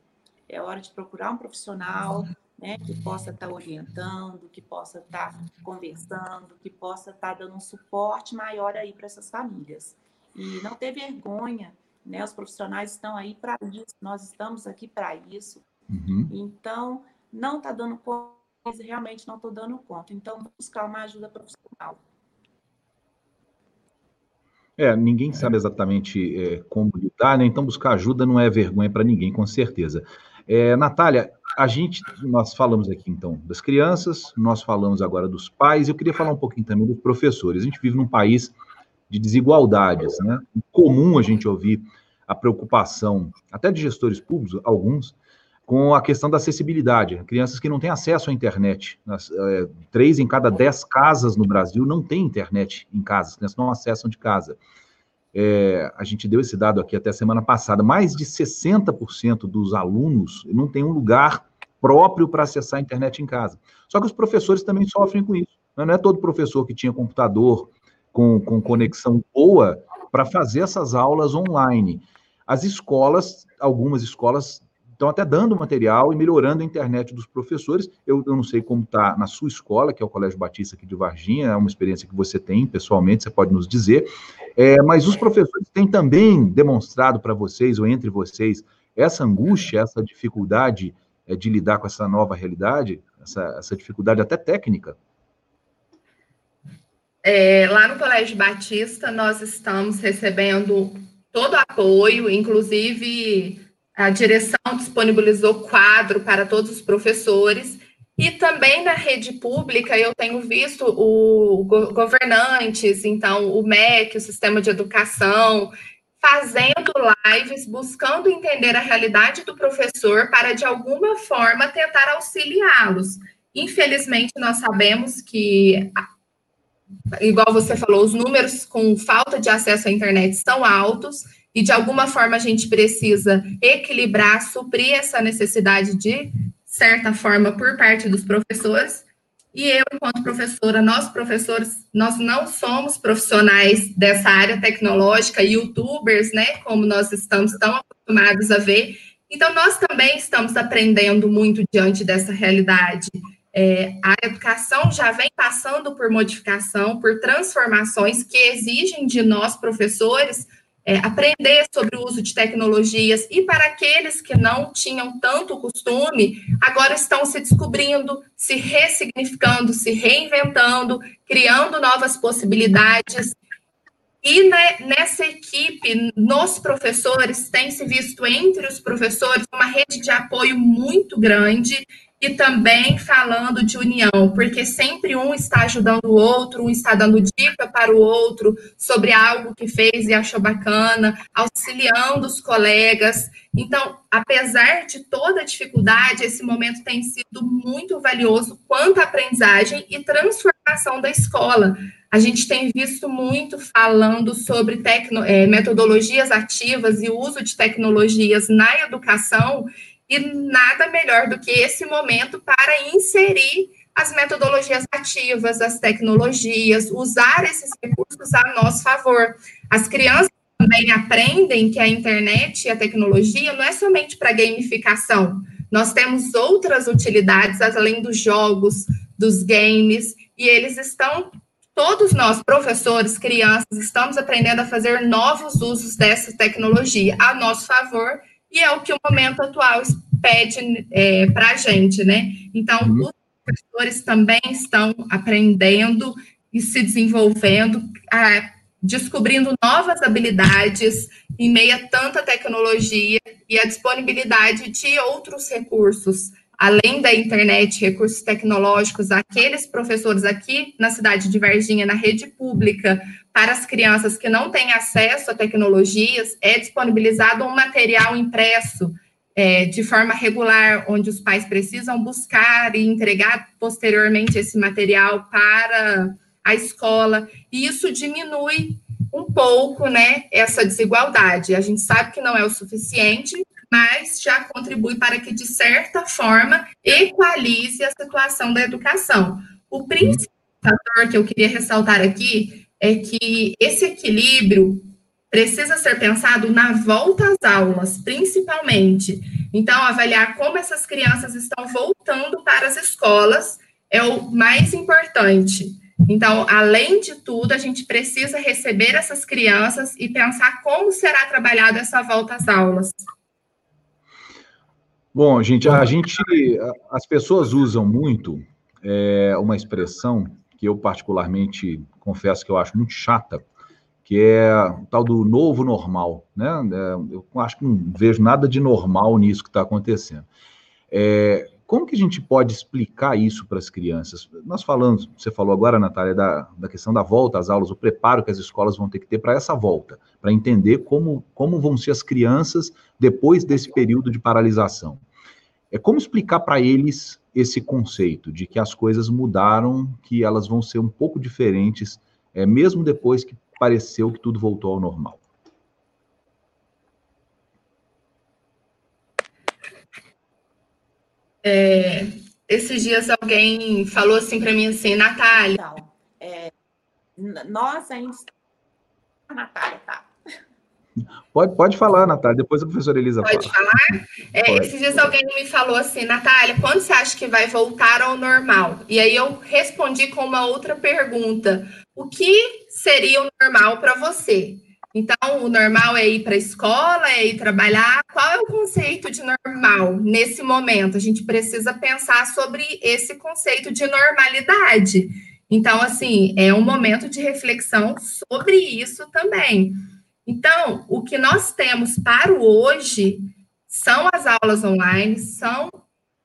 é hora de procurar um profissional né, que possa estar tá orientando, que possa estar tá conversando, que possa estar tá dando um suporte maior aí para essas famílias. E não ter vergonha, né? Os profissionais estão aí para isso, nós estamos aqui para isso. Uhum. Então, não está dando conta, realmente não estou dando conta. Então, buscar uma ajuda profissional.
É, ninguém sabe exatamente é, como lidar, né? Então buscar ajuda não é vergonha para ninguém, com certeza. É, Natália, a gente, nós falamos aqui então das crianças, nós falamos agora dos pais, eu queria falar um pouquinho também dos professores. A gente vive num país de desigualdades, né? É comum a gente ouvir a preocupação, até de gestores públicos, alguns, com a questão da acessibilidade. Crianças que não têm acesso à internet. Nas, é, três em cada dez casas no Brasil não têm internet em casa, as crianças não acessam de casa. É, a gente deu esse dado aqui até semana passada. Mais de 60% dos alunos não tem um lugar próprio para acessar a internet em casa. Só que os professores também sofrem com isso. Né? Não é todo professor que tinha computador com, com conexão boa para fazer essas aulas online. As escolas, algumas escolas estão até dando material e melhorando a internet dos professores. Eu, eu não sei como está na sua escola, que é o Colégio Batista aqui de Varginha, é uma experiência que você tem pessoalmente, você pode nos dizer. É, mas os professores têm também demonstrado para vocês, ou entre vocês, essa angústia, essa dificuldade é, de lidar com essa nova realidade, essa, essa dificuldade até técnica?
É, lá no Colégio Batista, nós estamos recebendo todo apoio, inclusive a direção disponibilizou quadro para todos os professores. E também na rede pública, eu tenho visto o governantes, então o MEC, o Sistema de Educação, fazendo lives, buscando entender a realidade do professor para, de alguma forma, tentar auxiliá-los. Infelizmente, nós sabemos que, igual você falou, os números com falta de acesso à internet são altos e de alguma forma a gente precisa equilibrar, suprir essa necessidade de certa forma por parte dos professores. E eu, enquanto professora, nós professores, nós não somos profissionais dessa área tecnológica, youtubers, né, como nós estamos tão acostumados a ver. Então, nós também estamos aprendendo muito diante dessa realidade. É, a educação já vem passando por modificação, por transformações que exigem de nós, professores, é, aprender sobre o uso de tecnologias e para aqueles que não tinham tanto costume, agora estão se descobrindo, se ressignificando, se reinventando, criando novas possibilidades. E né, nessa equipe, nos professores, tem se visto entre os professores uma rede de apoio muito grande e também falando de união, porque sempre um está ajudando o outro, um está dando dica para o outro sobre algo que fez e achou bacana, auxiliando os colegas. Então, apesar de toda a dificuldade, esse momento tem sido muito valioso quanto à aprendizagem e transformação da escola. A gente tem visto muito falando sobre tecno, é, metodologias ativas e uso de tecnologias na educação, e nada melhor do que esse momento para inserir as metodologias ativas, as tecnologias, usar esses recursos a nosso favor. As crianças também aprendem que a internet e a tecnologia não é somente para gamificação. Nós temos outras utilidades além dos jogos, dos games, e eles estão todos nós, professores, crianças, estamos aprendendo a fazer novos usos dessa tecnologia a nosso favor e é o que o momento atual pede é, para a gente, né? Então, uhum. os professores também estão aprendendo e se desenvolvendo, descobrindo novas habilidades em meio a tanta tecnologia e a disponibilidade de outros recursos, além da internet, recursos tecnológicos, aqueles professores aqui na cidade de Varginha, na rede pública, para as crianças que não têm acesso a tecnologias, é disponibilizado um material impresso é, de forma regular, onde os pais precisam buscar e entregar posteriormente esse material para a escola, e isso diminui um pouco, né, essa desigualdade. A gente sabe que não é o suficiente, mas já contribui para que, de certa forma, equalize a situação da educação. O principal fator que eu queria ressaltar aqui é que esse equilíbrio precisa ser pensado na volta às aulas, principalmente. Então, avaliar como essas crianças estão voltando para as escolas é o mais importante. Então, além de tudo, a gente precisa receber essas crianças e pensar como será trabalhada essa volta às aulas.
Bom, gente, a gente, as pessoas usam muito é, uma expressão que eu particularmente confesso que eu acho muito chata, que é o tal do novo normal, né? É, eu acho que não vejo nada de normal nisso que está acontecendo. É, como que a gente pode explicar isso para as crianças? Nós falamos, você falou agora, Natália, da, da questão da volta às aulas, o preparo que as escolas vão ter que ter para essa volta, para entender como, como vão ser as crianças depois desse período de paralisação. É como explicar para eles esse conceito de que as coisas mudaram, que elas vão ser um pouco diferentes, é, mesmo depois que pareceu que tudo voltou ao normal.
É, esses dias alguém falou assim para mim assim, Natália. Então,
é, nós ainda. Natália, tá.
Pode, pode falar, Natália, depois a professora Elisa
pode fala. falar. É, pode. Esses dias alguém me falou assim, Natália, quando você acha que vai voltar ao normal? E aí eu respondi com uma outra pergunta. O que seria o normal para você? Então, o normal é ir para a escola, é ir trabalhar. Qual é o conceito de normal nesse momento? A gente precisa pensar sobre esse conceito de normalidade. Então, assim, é um momento de reflexão sobre isso também. Então, o que nós temos para o hoje são as aulas online, são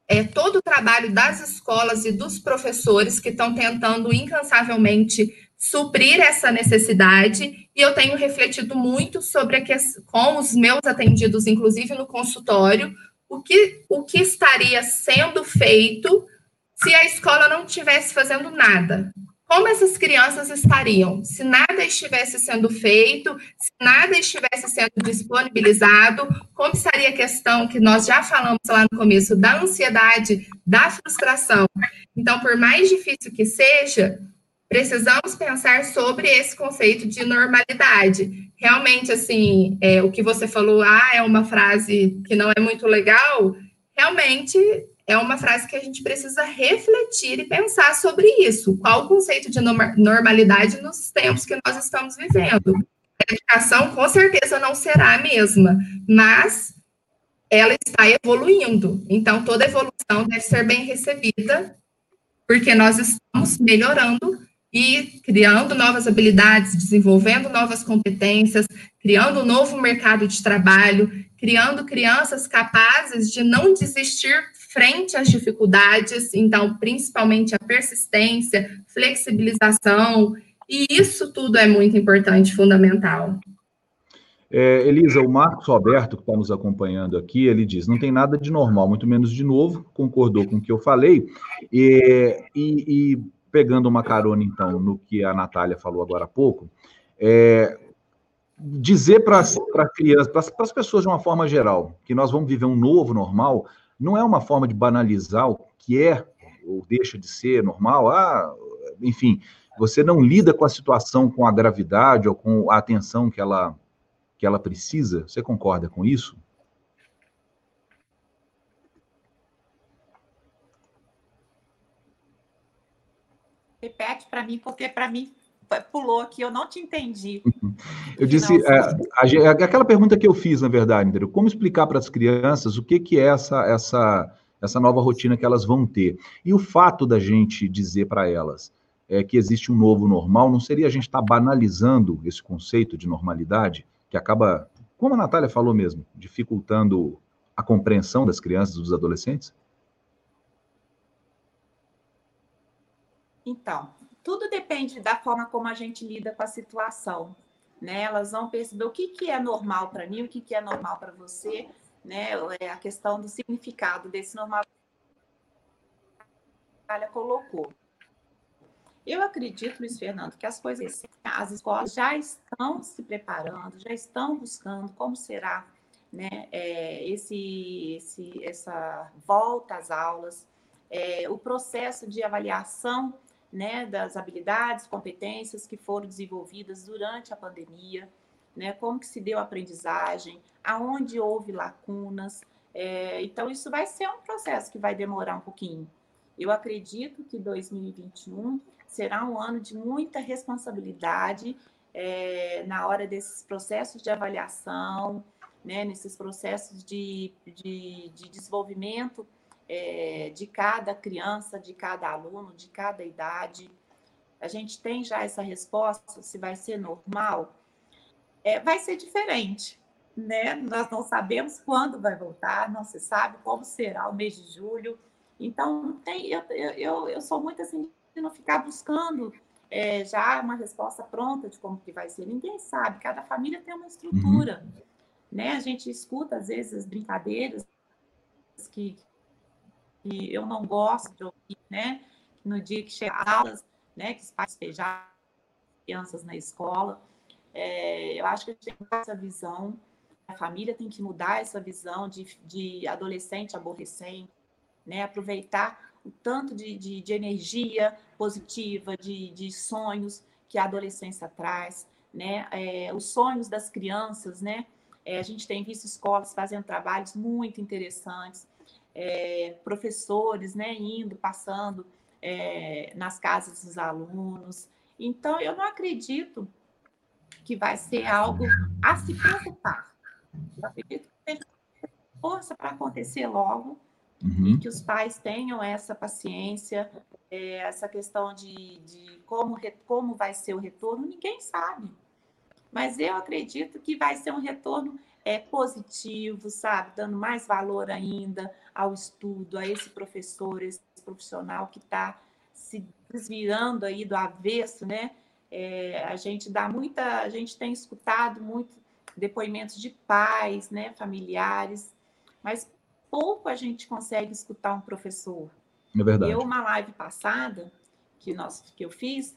é, todo o trabalho das escolas e dos professores que estão tentando incansavelmente suprir essa necessidade, e eu tenho refletido muito sobre a que, com os meus atendidos, inclusive no consultório, o que, o que estaria sendo feito se a escola não estivesse fazendo nada como essas crianças estariam se nada estivesse sendo feito, se nada estivesse sendo disponibilizado, como estaria a questão que nós já falamos lá no começo da ansiedade, da frustração. Então, por mais difícil que seja, precisamos pensar sobre esse conceito de normalidade. Realmente, assim, é, o que você falou, ah, é uma frase que não é muito legal, realmente é uma frase que a gente precisa refletir e pensar sobre isso. Qual o conceito de normalidade nos tempos que nós estamos vivendo? A educação, com certeza, não será a mesma, mas ela está evoluindo. Então, toda evolução deve ser bem recebida, porque nós estamos melhorando e criando novas habilidades, desenvolvendo novas competências, criando um novo mercado de trabalho, criando crianças capazes de não desistir frente às dificuldades, então, principalmente a persistência, flexibilização, e isso tudo é muito importante, fundamental.
É, Elisa, o Marcos Roberto, que está nos acompanhando aqui, ele diz: não tem nada de normal, muito menos de novo, concordou com o que eu falei, e, e, e pegando uma carona, então, no que a Natália falou agora há pouco, é, dizer para crianças, para as pessoas de uma forma geral, que nós vamos viver um novo normal, não é uma forma de banalizar o que é ou deixa de ser normal. Ah, enfim, você não lida com a situação com a gravidade ou com a atenção que ela que ela precisa? Você concorda com isso?
Repete para mim, porque para mim pulou aqui, eu não te entendi.
Eu disse, é, a, aquela pergunta que eu fiz, na verdade, entendeu? como explicar para as crianças o que, que é essa, essa, essa nova rotina que elas vão ter? E o fato da gente dizer para elas é, que existe um novo normal, não seria a gente estar tá banalizando esse conceito de normalidade? que acaba, como a Natália falou mesmo, dificultando a compreensão das crianças e dos adolescentes?
Então, tudo depende da forma como a gente lida com a situação. Né? Elas vão perceber o que, que é normal para mim, o que, que é normal para você, né? É a questão do significado desse normal que a colocou. Eu acredito, Luiz Fernando, que as coisas, as escolas já estão se preparando, já estão buscando como será né, é, esse, esse, essa volta às aulas, é, o processo de avaliação né, das habilidades, competências que foram desenvolvidas durante a pandemia, né, como que se deu a aprendizagem, aonde houve lacunas. É, então, isso vai ser um processo que vai demorar um pouquinho. Eu acredito que 2021 será um ano de muita responsabilidade é, na hora desses processos de avaliação, né, nesses processos de, de, de desenvolvimento é, de cada criança, de cada aluno, de cada idade. A gente tem já essa resposta se vai ser normal. É, vai ser diferente, né? Nós não sabemos quando vai voltar, não se sabe como será o mês de julho. Então, tem, eu, eu, eu sou muito assim e não ficar buscando é, já uma resposta pronta de como que vai ser. Ninguém sabe, cada família tem uma estrutura. Uhum. Né? A gente escuta, às vezes, as brincadeiras que, que eu não gosto de ouvir, né? No dia que chega as aulas, né? Que os pais despejaram crianças na escola. É, eu acho que a gente tem essa visão, a família tem que mudar essa visão de, de adolescente aborrecente, né? Aproveitar o tanto de, de, de energia positiva, de, de, sonhos que a adolescência traz, né? É, os sonhos das crianças, né? É, a gente tem visto escolas fazendo trabalhos muito interessantes, é, professores, né? Indo, passando é, nas casas dos alunos. Então, eu não acredito que vai ser algo a se preocupar. Eu acredito que tem força para acontecer logo, Uhum. E que os pais tenham essa paciência, é, essa questão de, de como, como vai ser o retorno, ninguém sabe. Mas eu acredito que vai ser um retorno é, positivo, sabe? Dando mais valor ainda ao estudo, a esse professor, esse profissional que está se desvirando aí do avesso, né? É, a gente dá muita, a gente tem escutado muito depoimentos de pais, né, familiares, mas pouco a gente consegue escutar um professor.
É verdade.
Eu, uma live passada, que, nós, que eu fiz,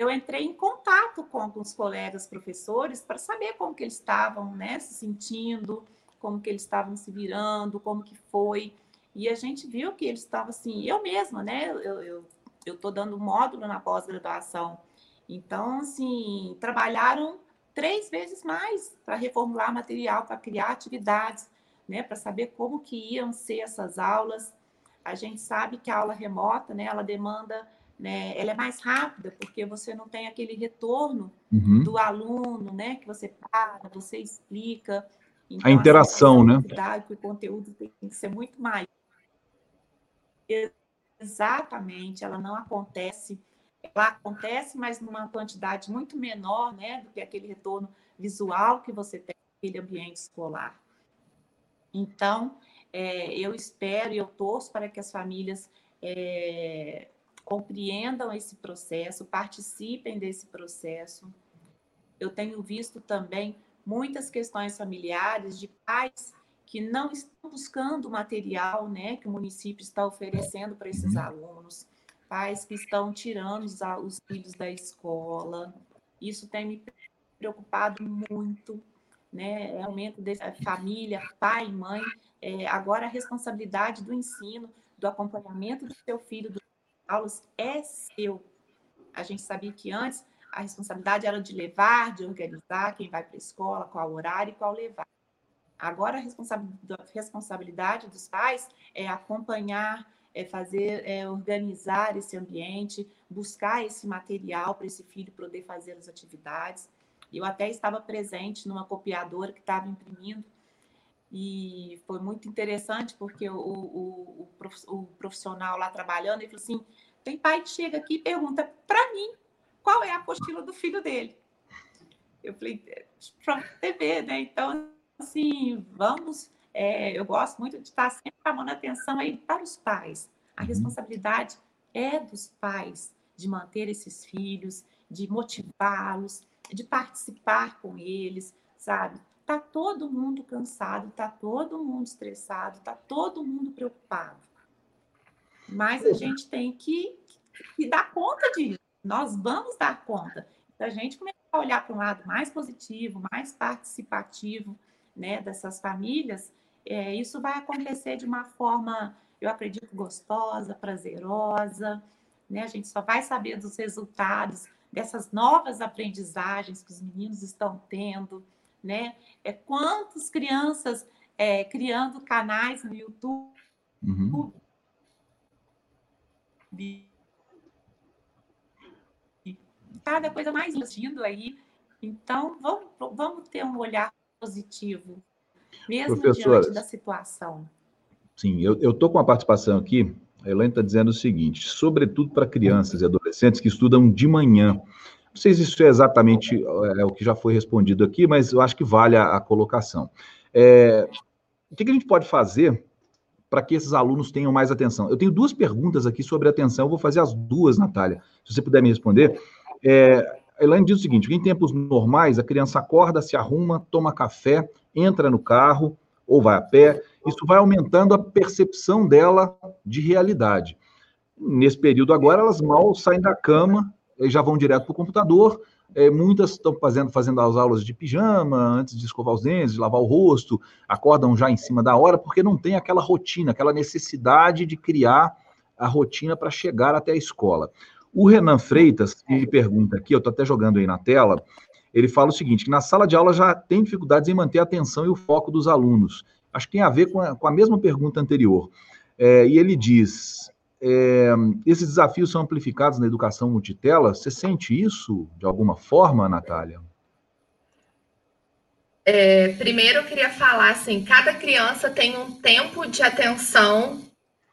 eu entrei em contato com, com os colegas professores para saber como que eles estavam né, se sentindo, como que eles estavam se virando, como que foi. E a gente viu que eles estavam assim, eu mesma, né? Eu estou dando módulo na pós-graduação. Então, assim, trabalharam três vezes mais para reformular material, para criar atividades né, para saber como que iam ser essas aulas. A gente sabe que a aula remota, né, ela demanda, né, ela é mais rápida, porque você não tem aquele retorno uhum. do aluno, né, que você para, você explica.
Então, a interação, né?
O conteúdo tem que ser muito mais. Exatamente, ela não acontece ela acontece, mas numa quantidade muito menor, né, do que aquele retorno visual que você tem naquele ambiente escolar. Então, é, eu espero e eu torço para que as famílias é, compreendam esse processo, participem desse processo. Eu tenho visto também muitas questões familiares de pais que não estão buscando o material né, que o município está oferecendo para esses uhum. alunos, pais que estão tirando os, os filhos da escola. Isso tem me preocupado muito, né? É aumento da família, pai, mãe. É, agora a responsabilidade do ensino, do acompanhamento do seu filho dos aulas é seu. A gente sabia que antes a responsabilidade era de levar, de organizar quem vai para a escola, qual horário e qual levar. Agora a responsabilidade dos pais é acompanhar, é fazer, é organizar esse ambiente, buscar esse material para esse filho poder fazer as atividades. Eu até estava presente numa copiadora que estava imprimindo e foi muito interessante porque o, o, o profissional lá trabalhando, ele falou assim, tem pai que chega aqui e pergunta para mim qual é a apostila do filho dele. Eu falei, para TV, né? Então, assim, vamos. É, eu gosto muito de estar sempre chamando atenção aí para os pais. A uhum. responsabilidade é dos pais de manter esses filhos, de motivá-los, de participar com eles, sabe? Tá todo mundo cansado, tá todo mundo estressado, tá todo mundo preocupado. Mas a gente tem que, que dar conta disso. Nós vamos dar conta. A gente começar a olhar para um lado mais positivo, mais participativo, né, dessas famílias, é, isso vai acontecer de uma forma, eu acredito, gostosa, prazerosa, né? A gente só vai saber dos resultados dessas novas aprendizagens que os meninos estão tendo, né? É quantas crianças é, criando canais no YouTube. Uhum. Cada coisa mais assistindo aí. Então, vamos, vamos ter um olhar positivo, mesmo diante da situação.
Sim, eu estou com a participação aqui a Elaine está dizendo o seguinte: sobretudo para crianças e adolescentes que estudam de manhã. Não sei se isso é exatamente é, o que já foi respondido aqui, mas eu acho que vale a, a colocação. É, o que, que, a gente pode fazer para que esses alunos tenham mais atenção? Eu tenho duas perguntas aqui sobre atenção, eu vou fazer as duas, Natália. Se você puder me responder. É, a Elaine diz o seguinte: em tempos normais, a criança acorda, se arruma, toma café, entra no carro ou vai a pé, isso vai aumentando a percepção dela de realidade. Nesse período agora, elas mal saem da cama já vão direto para o computador. É, muitas estão fazendo, fazendo as aulas de pijama, antes de escovar os dentes, de lavar o rosto, acordam já em cima da hora, porque não tem aquela rotina, aquela necessidade de criar a rotina para chegar até a escola. O Renan Freitas me pergunta aqui, eu estou até jogando aí na tela, ele fala o seguinte, que na sala de aula já tem dificuldades em manter a atenção e o foco dos alunos acho que tem a ver com a, com a mesma pergunta anterior. É, e ele diz: é, esses desafios são amplificados na educação multitela. Você sente isso de alguma forma, Natália?
É, primeiro, eu queria falar assim: cada criança tem um tempo de atenção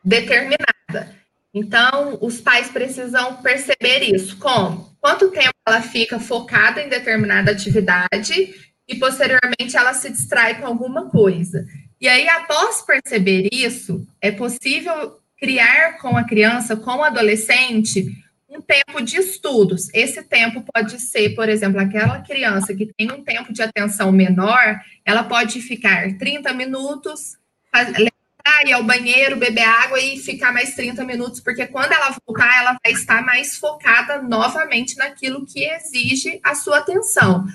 determinada. Então, os pais precisam perceber isso. Como? Quanto tempo ela fica focada em determinada atividade e, posteriormente, ela se distrai com alguma coisa. E aí, após perceber isso, é possível criar com a criança, com o adolescente, um tempo de estudos. Esse tempo pode ser, por exemplo, aquela criança que tem um tempo de atenção menor, ela pode ficar 30 minutos, levantar, ir ao banheiro, beber água e ficar mais 30 minutos, porque quando ela voltar, ela vai estar mais focada novamente naquilo que exige a sua atenção.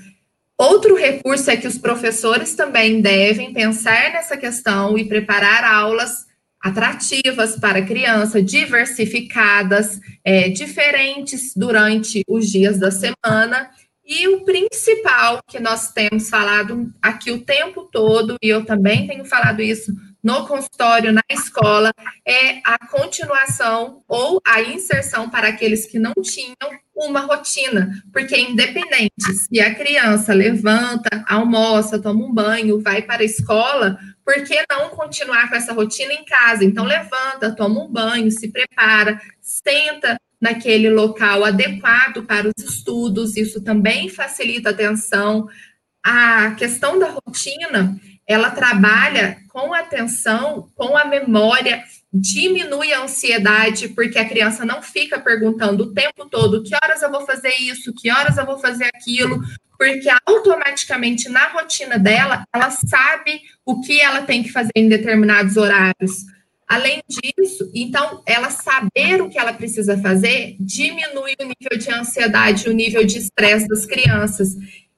Outro recurso é que os professores também devem pensar nessa questão e preparar aulas atrativas para criança, diversificadas, é, diferentes durante os dias da semana. E o principal que nós temos falado aqui o tempo todo, e eu também tenho falado isso no consultório, na escola, é a continuação ou a inserção para aqueles que não tinham uma rotina, porque independente se a criança levanta, almoça, toma um banho, vai para a escola, por que não continuar com essa rotina em casa? Então levanta, toma um banho, se prepara, senta naquele local adequado para os estudos, isso também facilita a atenção. A questão da rotina ela trabalha com atenção, com a memória, diminui a ansiedade, porque a criança não fica perguntando o tempo todo que horas eu vou fazer isso, que horas eu vou fazer aquilo, porque automaticamente na rotina dela, ela sabe o que ela tem que fazer em determinados horários. Além disso, então, ela saber o que ela precisa fazer diminui o nível de ansiedade, o nível de estresse das crianças.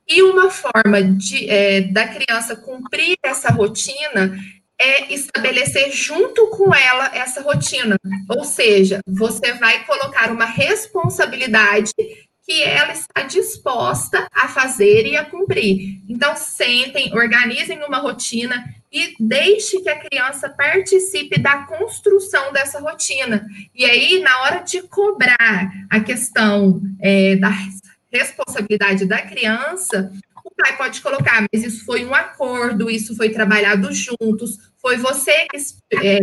E uma forma de, é, da criança cumprir essa rotina é estabelecer junto com ela essa rotina. Ou seja, você vai colocar uma responsabilidade que ela está disposta a fazer e a cumprir. Então, sentem, organizem uma rotina e deixe que a criança participe da construção dessa rotina. E aí, na hora de cobrar a questão é, da responsabilidade da criança, o pai pode colocar, mas isso foi um acordo, isso foi trabalhado juntos, foi você que é,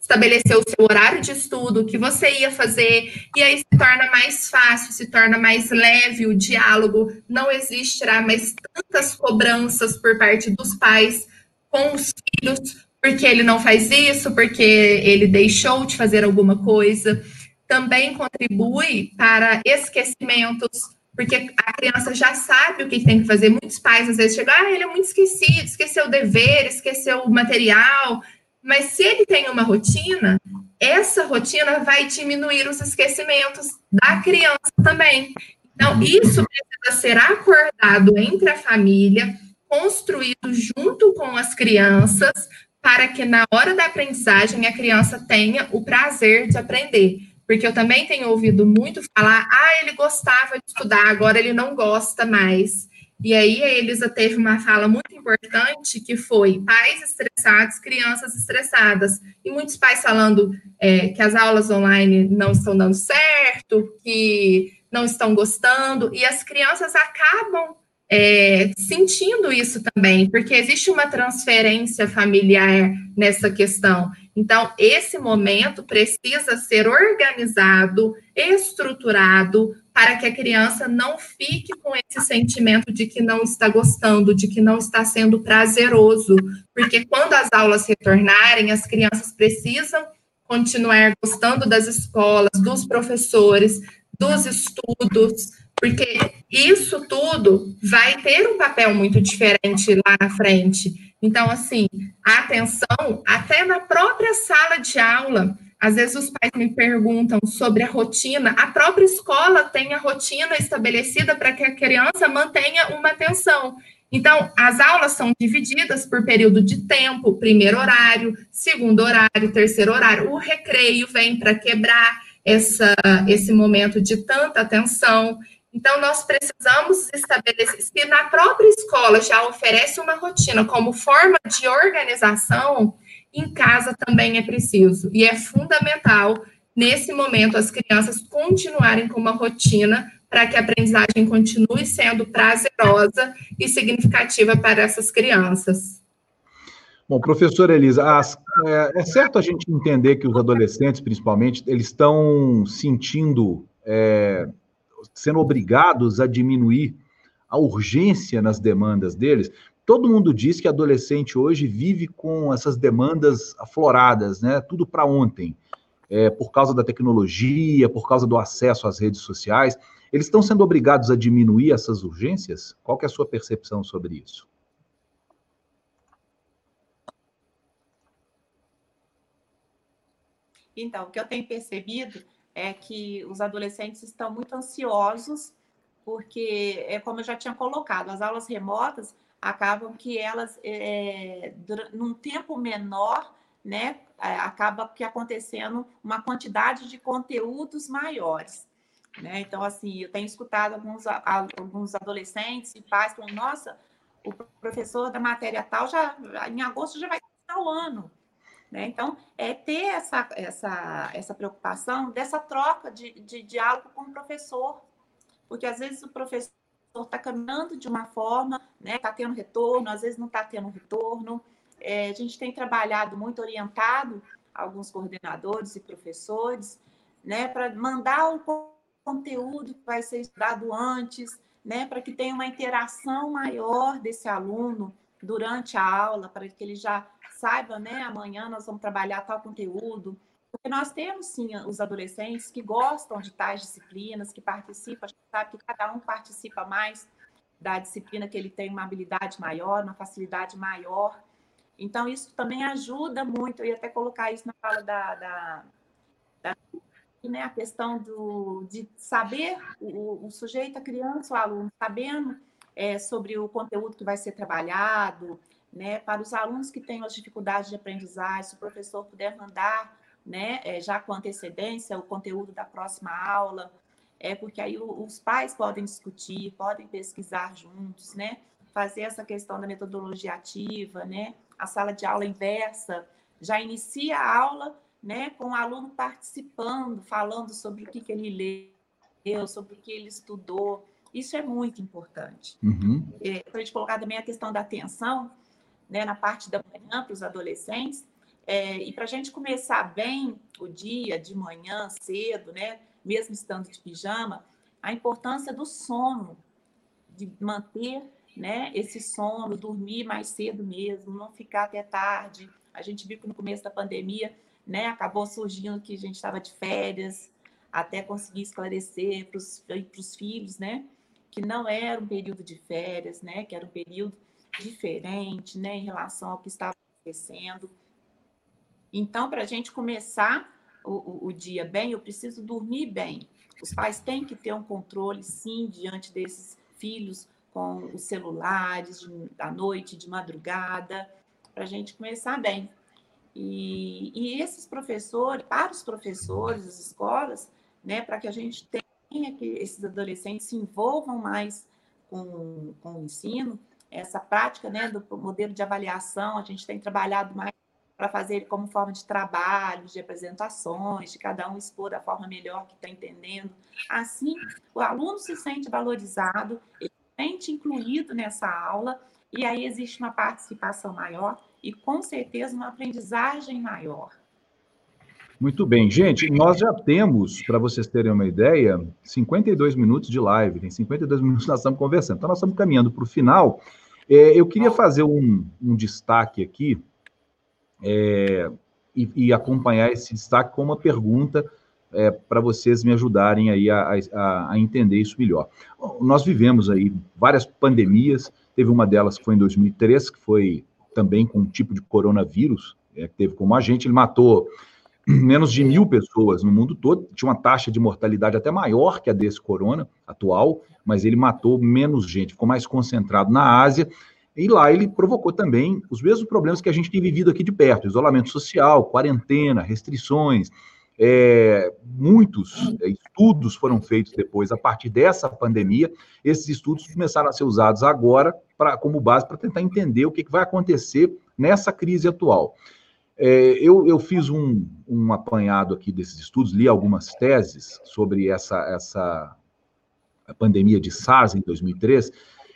estabeleceu o seu horário de estudo, que você ia fazer, e aí se torna mais fácil, se torna mais leve o diálogo, não existirá mais tantas cobranças por parte dos pais com os filhos, porque ele não faz isso, porque ele deixou de fazer alguma coisa. Também contribui para esquecimentos, porque a criança já sabe o que tem que fazer. Muitos pais às vezes chegam, ah, ele é muito esquecido, esqueceu o dever, esqueceu o material. Mas se ele tem uma rotina, essa rotina vai diminuir os esquecimentos da criança também. Então, isso precisa ser acordado entre a família, construído junto com as crianças, para que na hora da aprendizagem a criança tenha o prazer de aprender. Porque eu também tenho ouvido muito falar, ah, ele gostava de estudar, agora ele não gosta mais. E aí a Elisa teve uma fala muito importante que foi pais estressados, crianças estressadas. E muitos pais falando é, que as aulas online não estão dando certo, que não estão gostando, e as crianças acabam é, sentindo isso também, porque existe uma transferência familiar nessa questão. Então, esse momento precisa ser organizado, estruturado, para que a criança não fique com esse sentimento de que não está gostando, de que não está sendo prazeroso, porque quando as aulas retornarem, as crianças precisam continuar gostando das escolas, dos professores, dos estudos, porque isso tudo vai ter um papel muito diferente lá na frente. Então, assim, a atenção, até na própria sala de aula, às vezes os pais me perguntam sobre a rotina, a própria escola tem a rotina estabelecida para que a criança mantenha uma atenção. Então, as aulas são divididas por período de tempo, primeiro horário, segundo horário, terceiro horário. O recreio vem para quebrar essa, esse momento de tanta atenção. Então, nós precisamos estabelecer, se na própria escola já oferece uma rotina como forma de organização, em casa também é preciso. E é fundamental, nesse momento, as crianças continuarem com uma rotina para que a aprendizagem continue sendo prazerosa e significativa para essas crianças.
Bom, professora Elisa, as, é, é, certo a gente entender que os adolescentes, principalmente, eles estão sentindo é, sendo obrigados a diminuir a urgência nas demandas deles. Todo mundo diz que adolescente hoje vive com essas demandas afloradas, né? Tudo para ontem, é, por causa da tecnologia, por causa do acesso às redes sociais. Eles estão sendo obrigados a diminuir essas urgências? Qual é a sua percepção sobre isso?
Então, o que eu tenho percebido é que os adolescentes estão muito ansiosos, porque, é como eu já tinha colocado, as aulas remotas acabam que elas, é, num tempo menor, né, acaba que acontecendo uma quantidade de conteúdos maiores. Né? Então, assim, eu tenho escutado alguns, alguns adolescentes e pais falando, nossa, o professor da matéria tal já em agosto já vai começar o ano. Né? Então, é ter essa, essa, essa preocupação dessa troca de, de diálogo com o professor, porque às vezes o professor está caminhando de uma forma, né? Está tendo retorno, às vezes não está tendo retorno. É, a gente tem trabalhado muito orientado alguns coordenadores e professores, né, para mandar o conteúdo que vai ser estudado antes, né, para que tenha uma interação maior desse aluno durante a aula, para que ele já saiba, né, amanhã nós vamos trabalhar tal conteúdo, porque nós temos, sim, os adolescentes que gostam de tais disciplinas, que participam, a gente sabe que cada um participa mais da disciplina que ele tem uma habilidade maior, uma facilidade maior. Então, isso também ajuda muito, ia até colocar isso na fala da, da, da né, a questão do, de saber, o, o sujeito, a criança, o aluno, sabendo é, sobre o conteúdo que vai ser trabalhado, né, para os alunos que têm as dificuldades de aprendizagem, se o professor puder mandar né, é, já com antecedência o conteúdo da próxima aula, é porque aí os pais podem discutir, podem pesquisar juntos, né, fazer essa questão da metodologia ativa, né, a sala de aula inversa, já inicia a aula né, com o aluno participando, falando sobre o que, que ele leu, sobre o que ele estudou. Isso é muito importante. Uhum. É, para a gente colocar também a questão da atenção, né, na parte da manhã para os adolescentes, é, e para a gente começar bem o dia, de manhã, cedo, né, mesmo estando de pijama, a importância do sono, de manter né, esse sono, dormir mais cedo mesmo, não ficar até tarde. A gente viu que no começo da pandemia né, acabou surgindo que a gente estava de férias, até conseguir esclarecer para os filhos, né, que não era um período de férias, né, que era um período diferente, né, em relação ao que estava acontecendo. Então, para a gente começar o, o, dia bem, eu preciso dormir bem. Os pais têm que ter um controle, sim, diante desses filhos com os celulares de, da noite, de madrugada, para a gente começar bem. E, e, esses professores, para os professores, as escolas, né, para que a gente tenha que esses adolescentes se envolvam mais com, com o ensino, essa prática né, do modelo de avaliação, a gente tem trabalhado mais para fazer como forma de trabalho, de apresentações, de cada um expor da forma melhor que está entendendo. Assim, o aluno se sente valorizado, ele se sente incluído nessa aula, e aí existe uma participação maior e, com certeza, uma aprendizagem maior.
Muito bem, gente, nós já temos, para vocês terem uma ideia, 52 minutos de live, tem 52 [LAUGHS] minutos nós estamos conversando, então nós estamos caminhando para o final. É, eu queria fazer um, um destaque aqui é, e, e, acompanhar esse destaque com uma pergunta é, para vocês me ajudarem aí a, a, a, entender isso melhor. Nós vivemos aí várias pandemias, teve uma delas que foi em 2003, que foi também com um tipo de coronavírus, é, que teve como agente, ele matou menos de mil pessoas no mundo todo, tinha uma taxa de mortalidade até maior que a desse corona atual, mas ele matou menos gente, ficou mais concentrado na Ásia, e lá ele provocou também os mesmos problemas que a gente tem vivido aqui de perto: isolamento social, quarentena, restrições. É, muitos é, estudos foram feitos depois, a partir dessa pandemia. Esses estudos começaram a ser usados agora pra, como base para tentar entender o que, que vai acontecer nessa crise atual. É, eu, eu, fiz um, um, apanhado aqui desses estudos, li algumas teses sobre essa, essa pandemia de SARS em 2003.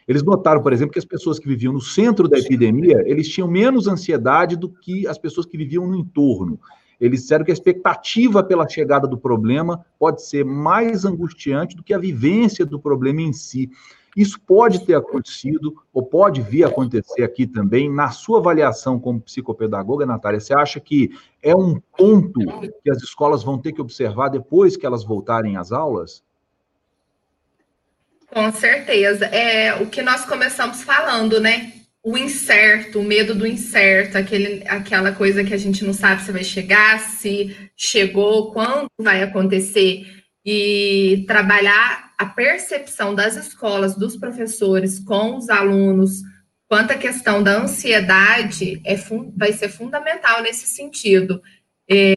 Eles notaram, por exemplo, que as pessoas que viviam no centro da epidemia, eles tinham menos ansiedade do que as pessoas que viviam no entorno. Eles disseram que a expectativa pela chegada do problema pode ser mais angustiante do que a vivência do problema em si. Isso pode ter acontecido, ou pode vir a acontecer aqui também, na sua avaliação como psicopedagoga, Natália, você acha que é um ponto que as escolas vão ter que observar depois que elas voltarem às aulas?
Com certeza. É o que nós começamos falando, né? O incerto, o medo do incerto, aquele, aquela coisa que a gente não sabe se vai chegar, se chegou, quando vai acontecer. E trabalhar a percepção das escolas, dos professores com os alunos, quanto à questão da ansiedade, é, vai ser fundamental nesse sentido. É,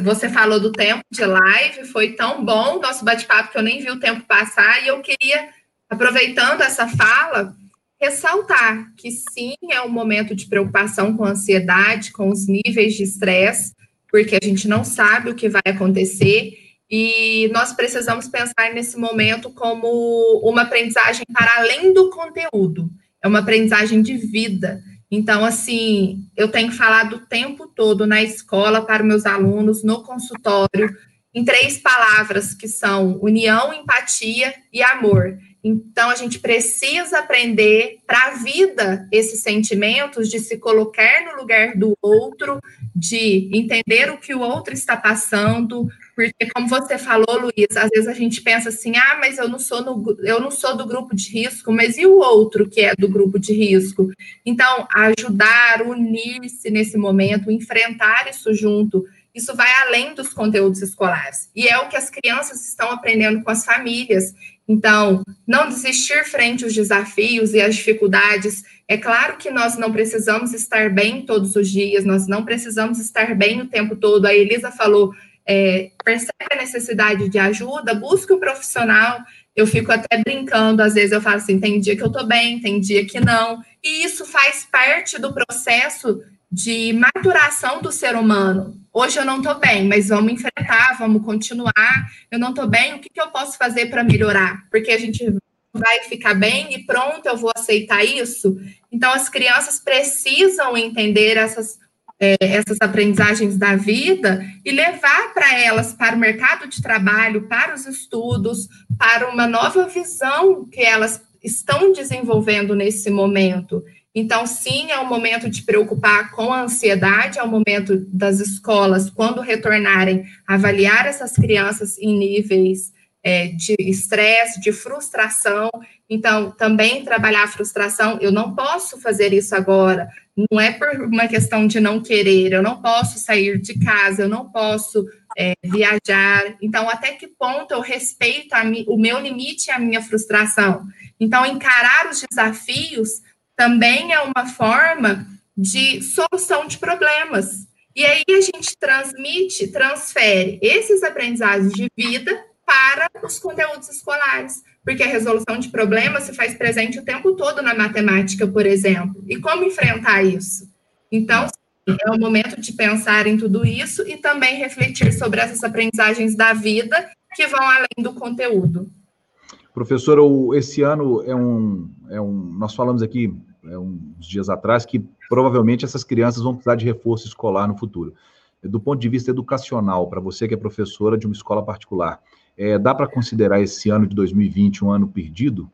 você falou do tempo de live, foi tão bom o nosso bate-papo que eu nem vi o tempo passar, e eu queria, aproveitando essa fala, ressaltar que sim, é um momento de preocupação com ansiedade, com os níveis de estresse, porque a gente não sabe o que vai acontecer e nós precisamos pensar nesse momento como uma aprendizagem para além do conteúdo, é uma aprendizagem de vida. Então, assim, eu tenho falado o tempo todo na escola para meus alunos, no consultório, em três palavras que são união, empatia e amor. Então, a gente precisa aprender para a vida esses sentimentos de se colocar no lugar do outro, de entender o que o outro está passando, porque como você falou, Luiz, às vezes a gente pensa assim: "Ah, mas eu não sou no, eu não sou do grupo de risco, mas e o outro que é do grupo de risco?". Então, ajudar, unir-se nesse momento, enfrentar isso junto, isso vai além dos conteúdos escolares. E é o que as crianças estão aprendendo com as famílias. Então, não desistir frente aos desafios e às dificuldades. É claro que nós não precisamos estar bem todos os dias, nós não precisamos estar bem o tempo todo. A Elisa falou, é, percebe a necessidade de ajuda, busque um profissional. Eu fico até brincando, às vezes eu falo assim: tem dia que eu tô bem, tem dia que não. E isso faz parte do processo de maturação do ser humano. Hoje eu não estou bem, mas vamos enfrentar, vamos continuar. Eu não estou bem, o que, que eu posso fazer para melhorar? Porque a gente vai ficar bem e pronto, eu vou aceitar isso. Então, as crianças precisam entender essas, é, essas aprendizagens da vida e levar para elas para o mercado de trabalho, para os estudos, para uma nova visão que elas estão desenvolvendo nesse momento. Então, sim, é um momento de preocupar com a ansiedade, é um momento das escolas, quando retornarem, avaliar essas crianças em níveis é, de estresse, de frustração. Então, também trabalhar a frustração, eu não posso fazer isso agora, não é por uma questão de não querer, eu não posso sair de casa, eu não posso é, viajar. Então, até que ponto eu respeito o meu limite e a minha frustração? Então, encarar os desafios também é uma forma de solução de problemas. E aí a gente transmite, transfere esses aprendizados de vida para os conteúdos escolares, porque a resolução de problemas se faz presente o tempo todo na matemática, por exemplo. E como enfrentar isso? Então, é o momento de pensar em tudo isso e também refletir sobre essas aprendizagens da vida que vão além do conteúdo.
Professora, esse ano é um, é um. Nós falamos aqui é, uns dias atrás que provavelmente essas crianças vão precisar de reforço escolar no futuro. Do ponto de vista educacional, para você que é professora de uma escola particular, é, dá para considerar esse ano de 2020 um ano perdido?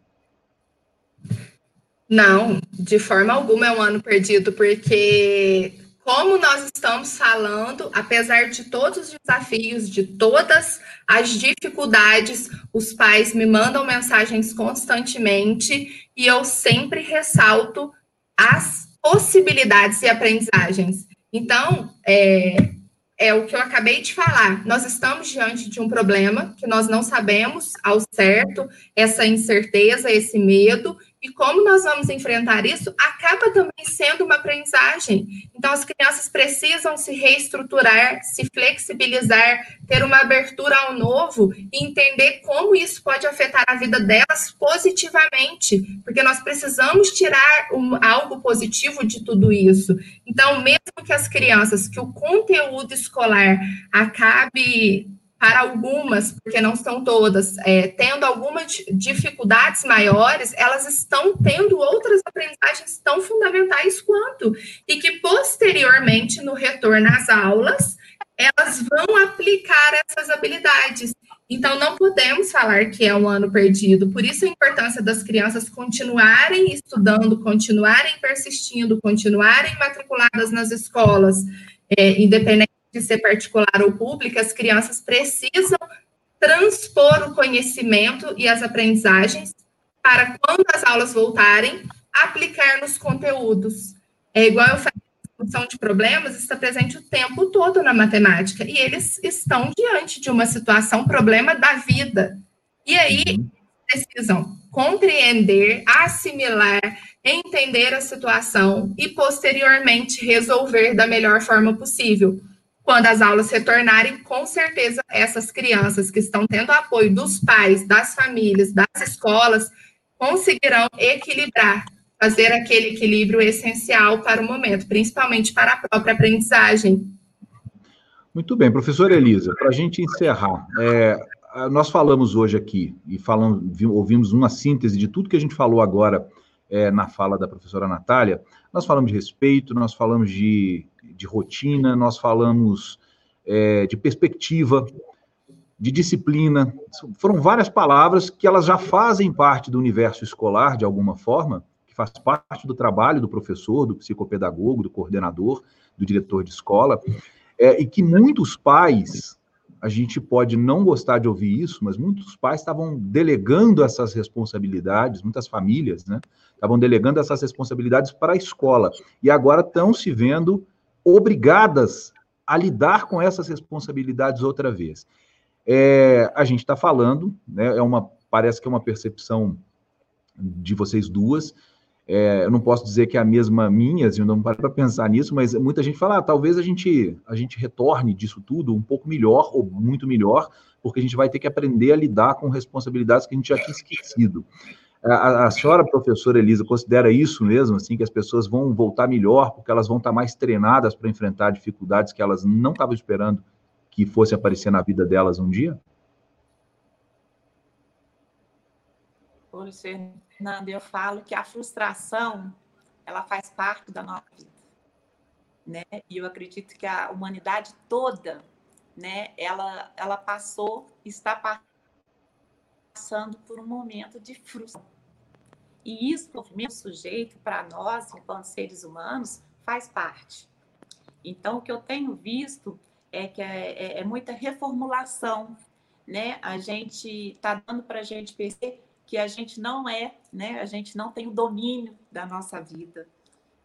Não, de forma alguma é um ano perdido, porque como nós estamos falando, apesar de todos os desafios, de todas as dificuldades, os pais me mandam mensagens constantemente e eu sempre ressalto as possibilidades e aprendizagens. Então, é, é o que eu acabei de falar. Nós estamos diante de um problema que nós não sabemos ao certo, essa incerteza, esse medo, e como nós vamos enfrentar isso, acaba também sendo uma aprendizagem. Então, as crianças precisam se reestruturar, se flexibilizar, ter uma abertura ao novo e entender como isso pode afetar a vida delas positivamente, porque nós precisamos tirar um, algo positivo de tudo isso. Então, mesmo que as crianças, que o conteúdo escolar acabe para algumas, porque não são todas, é, tendo algumas dificuldades maiores, elas estão tendo outras aprendizagens tão fundamentais quanto, e que posteriormente, no retorno às aulas, elas vão aplicar essas habilidades. Então, não podemos falar que é um ano perdido. Por isso, a importância das crianças continuarem estudando, continuarem persistindo, continuarem matriculadas nas escolas, é, independente de ser particular ou pública, as crianças precisam transpor o conhecimento e as aprendizagens para, quando as aulas voltarem, aplicar nos conteúdos. É igual eu falei, a solução de problemas está presente o tempo todo na matemática, e eles estão diante de uma situação, problema da vida. E aí, uhum. precisam compreender, assimilar, entender a situação e, posteriormente, resolver da melhor forma possível. Quando as aulas retornarem, com certeza essas crianças que estão tendo apoio dos pais, das famílias, das escolas, conseguirão equilibrar, fazer aquele equilíbrio essencial para o momento, principalmente para a própria aprendizagem.
Muito bem, professora Elisa, para a gente encerrar, é, nós falamos hoje aqui e falamos, ouvimos uma síntese de tudo que a gente falou agora é, na fala da professora Natália. Nós falamos de respeito, nós falamos de de rotina, nós falamos é, de perspectiva, de disciplina. Foram várias palavras que elas já fazem parte do universo escolar, de alguma forma, que faz parte do trabalho do professor, do psicopedagogo, do coordenador, do diretor de escola, é, e que muitos pais, a gente pode não gostar de ouvir isso, mas muitos pais estavam delegando essas responsabilidades, muitas famílias, né? Estavam delegando essas responsabilidades para a escola. E agora estão se vendo obrigadas a lidar com essas responsabilidades outra vez. É, a gente está falando, né, é uma, parece que é uma percepção de vocês duas. É, eu não posso dizer que é a mesma minha, assim, eu não paro para pensar nisso, mas muita gente fala, ah, talvez a gente, a gente retorne disso tudo um pouco melhor ou muito melhor, porque a gente vai ter que aprender a lidar com responsabilidades que a gente já tinha esquecido. A, a, senhora professora Elisa considera isso mesmo, assim, que as pessoas vão voltar melhor, porque elas vão estar mais treinadas para enfrentar dificuldades que elas não estavam esperando que fosse aparecer na vida delas um dia?
Oi, Fernando, eu falo que a frustração, ela faz parte da nossa vida, né? E eu acredito que a humanidade toda, né, ela, ela passou, está passando por um momento de frustração. E isso, o sujeito, para nós, enquanto seres humanos, faz parte. Então, o que eu tenho visto é que é, é, é muita reformulação, né? A gente está dando para a gente perceber que a gente não é, né? A gente não tem o domínio da nossa vida.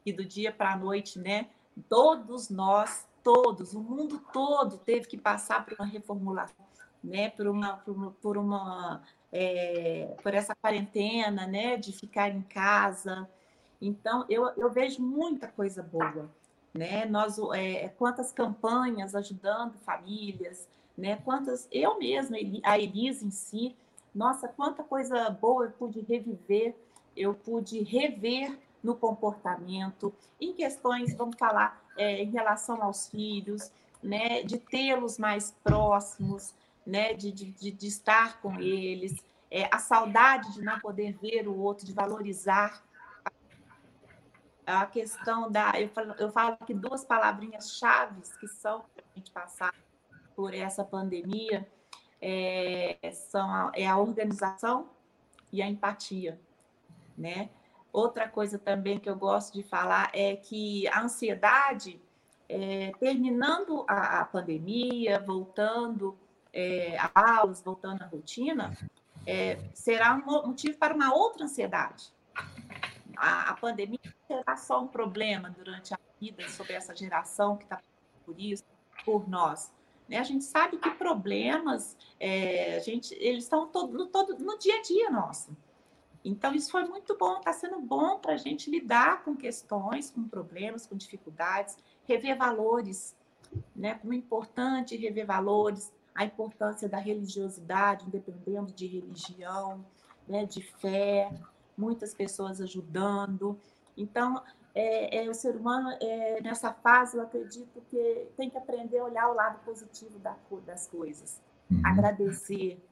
E do dia para a noite, né? Todos nós, todos, o mundo todo teve que passar por uma reformulação, né? Por uma, por uma, por uma é, por essa quarentena, né, de ficar em casa. Então, eu, eu vejo muita coisa boa, né? Nós, é, quantas campanhas ajudando famílias, né? Quantas, eu mesma, a Elisa em si, nossa, quanta coisa boa eu pude reviver, eu pude rever no comportamento, em questões, vamos falar, é, em relação aos filhos, né? De tê-los mais próximos, né, de, de, de estar com eles, é, a saudade de não poder ver o outro, de valorizar a questão da. Eu falo, eu falo que duas palavrinhas chaves que são para a gente passar por essa pandemia é, são a, é a organização e a empatia, né? Outra coisa também que eu gosto de falar é que a ansiedade, é, terminando a, a pandemia, voltando é, aulas, voltando à rotina, é, será um motivo para uma outra ansiedade. A, a pandemia será só um problema durante a vida sobre essa geração que está por isso, por nós. Né? A gente sabe que problemas, é, a gente, eles estão todo, todo, no dia a dia nosso. Então, isso foi muito bom, está sendo bom para a gente lidar com questões, com problemas, com dificuldades, rever valores, né? Como é importante rever valores, a importância da religiosidade, independendo de religião, né, de fé, muitas pessoas ajudando. Então, é, é, o ser humano, é, nessa fase, eu acredito que tem que aprender a olhar o lado positivo da, das coisas. Uhum. Agradecer.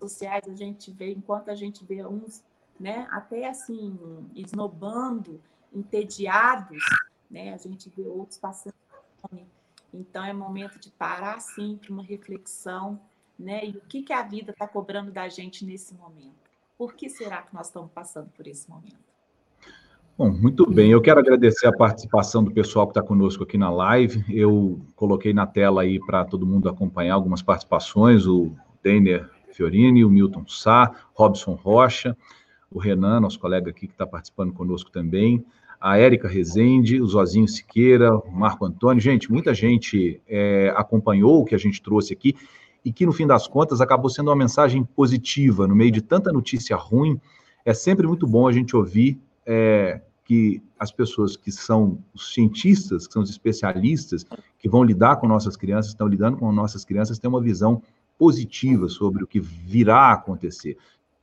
Sociais, a gente vê, enquanto a gente vê uns, né, até assim, esnobando, entediados, né, a gente vê outros passando fome então é momento de parar sim para uma reflexão, né? E o que, que a vida está cobrando da gente nesse momento? Por que será que nós estamos passando por esse momento?
Bom, muito bem. Eu quero agradecer a participação do pessoal que está conosco aqui na live. Eu coloquei na tela aí para todo mundo acompanhar algumas participações, o Deiner Fiorini, o Milton Sá, Robson Rocha, o Renan, nosso colega aqui que está participando conosco também, a Érica Rezende, o Zozinho Siqueira, o Marco Antônio. Gente, muita gente é, acompanhou o que a gente trouxe aqui e que, no fim das contas, acabou sendo uma mensagem positiva no meio de tanta notícia ruim. É sempre muito bom a gente ouvir é, que as pessoas que são os cientistas, que são os especialistas, que vão lidar com nossas crianças, estão lidando com nossas crianças, têm uma visão positiva sobre o que virá a acontecer,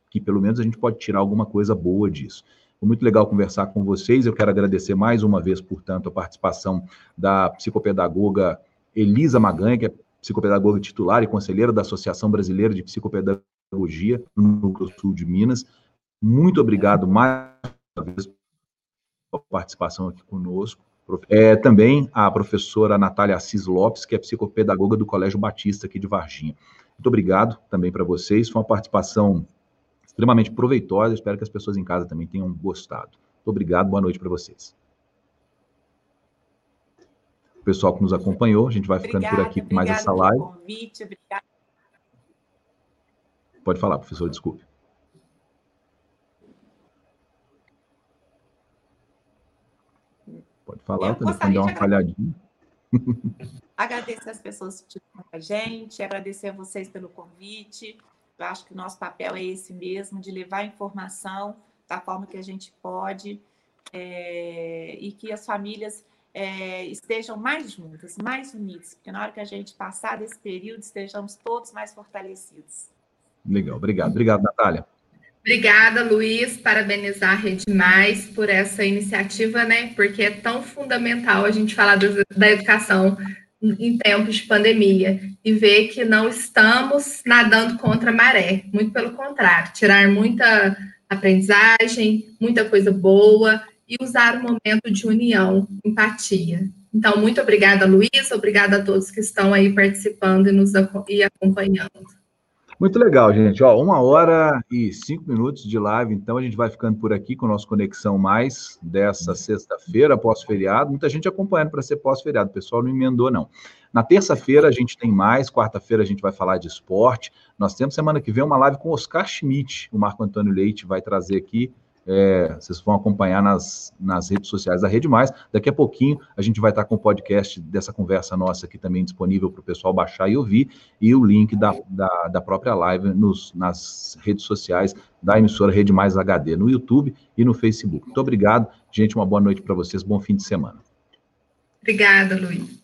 que pelo menos a gente pode tirar alguma coisa boa disso. Foi muito legal conversar com vocês. Eu quero agradecer mais uma vez, portanto, a participação da psicopedagoga Elisa Maganha, que é psicopedagoga titular e conselheira da Associação Brasileira de Psicopedagogia no Núcleo Sul de Minas. Muito obrigado mais uma vez pela participação aqui conosco. É, também a professora Natália Assis Lopes, que é psicopedagoga do Colégio Batista aqui de Varginha. Muito obrigado também para vocês. Foi uma participação extremamente proveitosa. Espero que as pessoas em casa também tenham gostado. Muito obrigado. Boa noite para vocês. O pessoal que nos acompanhou, a gente vai ficando
obrigada,
por aqui com mais essa live. Convite, Pode falar, professor, desculpe. Pode falar, telefone deu uma falhadinha.
Agradecer as pessoas que estiveram com a gente, agradecer a vocês pelo convite. Eu acho que o nosso papel é esse mesmo, de levar informação da forma que a gente pode é, e que as famílias é, estejam mais juntas, mais unidas, porque na hora que a gente passar desse período, estejamos todos mais fortalecidos.
Legal, obrigado. Obrigado, Natália.
Obrigada, Luiz. Parabenizar a Rede Mais por essa iniciativa, né? Porque é tão fundamental a gente falar da educação em tempos de pandemia e ver que não estamos nadando contra a maré, muito pelo contrário, tirar muita aprendizagem, muita coisa boa e usar o momento de união, empatia. Então, muito obrigada, Luiz, obrigada a todos que estão aí participando e nos e acompanhando.
Muito legal, gente. Ó, uma hora e cinco minutos de live, então a gente vai ficando por aqui com o nosso Conexão Mais dessa sexta-feira, pós-feriado. Muita gente acompanhando para ser pós-feriado, o pessoal não emendou, não. Na terça-feira a gente tem mais, quarta-feira a gente vai falar de esporte. Nós temos semana que vem uma live com Oscar Schmidt, o Marco Antônio Leite vai trazer aqui é, vocês vão acompanhar nas, nas redes sociais da Rede Mais. Daqui a pouquinho a gente vai estar com o podcast dessa conversa nossa aqui também disponível para o pessoal baixar e ouvir, e o link da, da, da própria live nos, nas redes sociais da emissora Rede Mais HD, no YouTube e no Facebook. Muito obrigado, gente. Uma boa noite para vocês, bom fim de semana.
Obrigada, Luiz.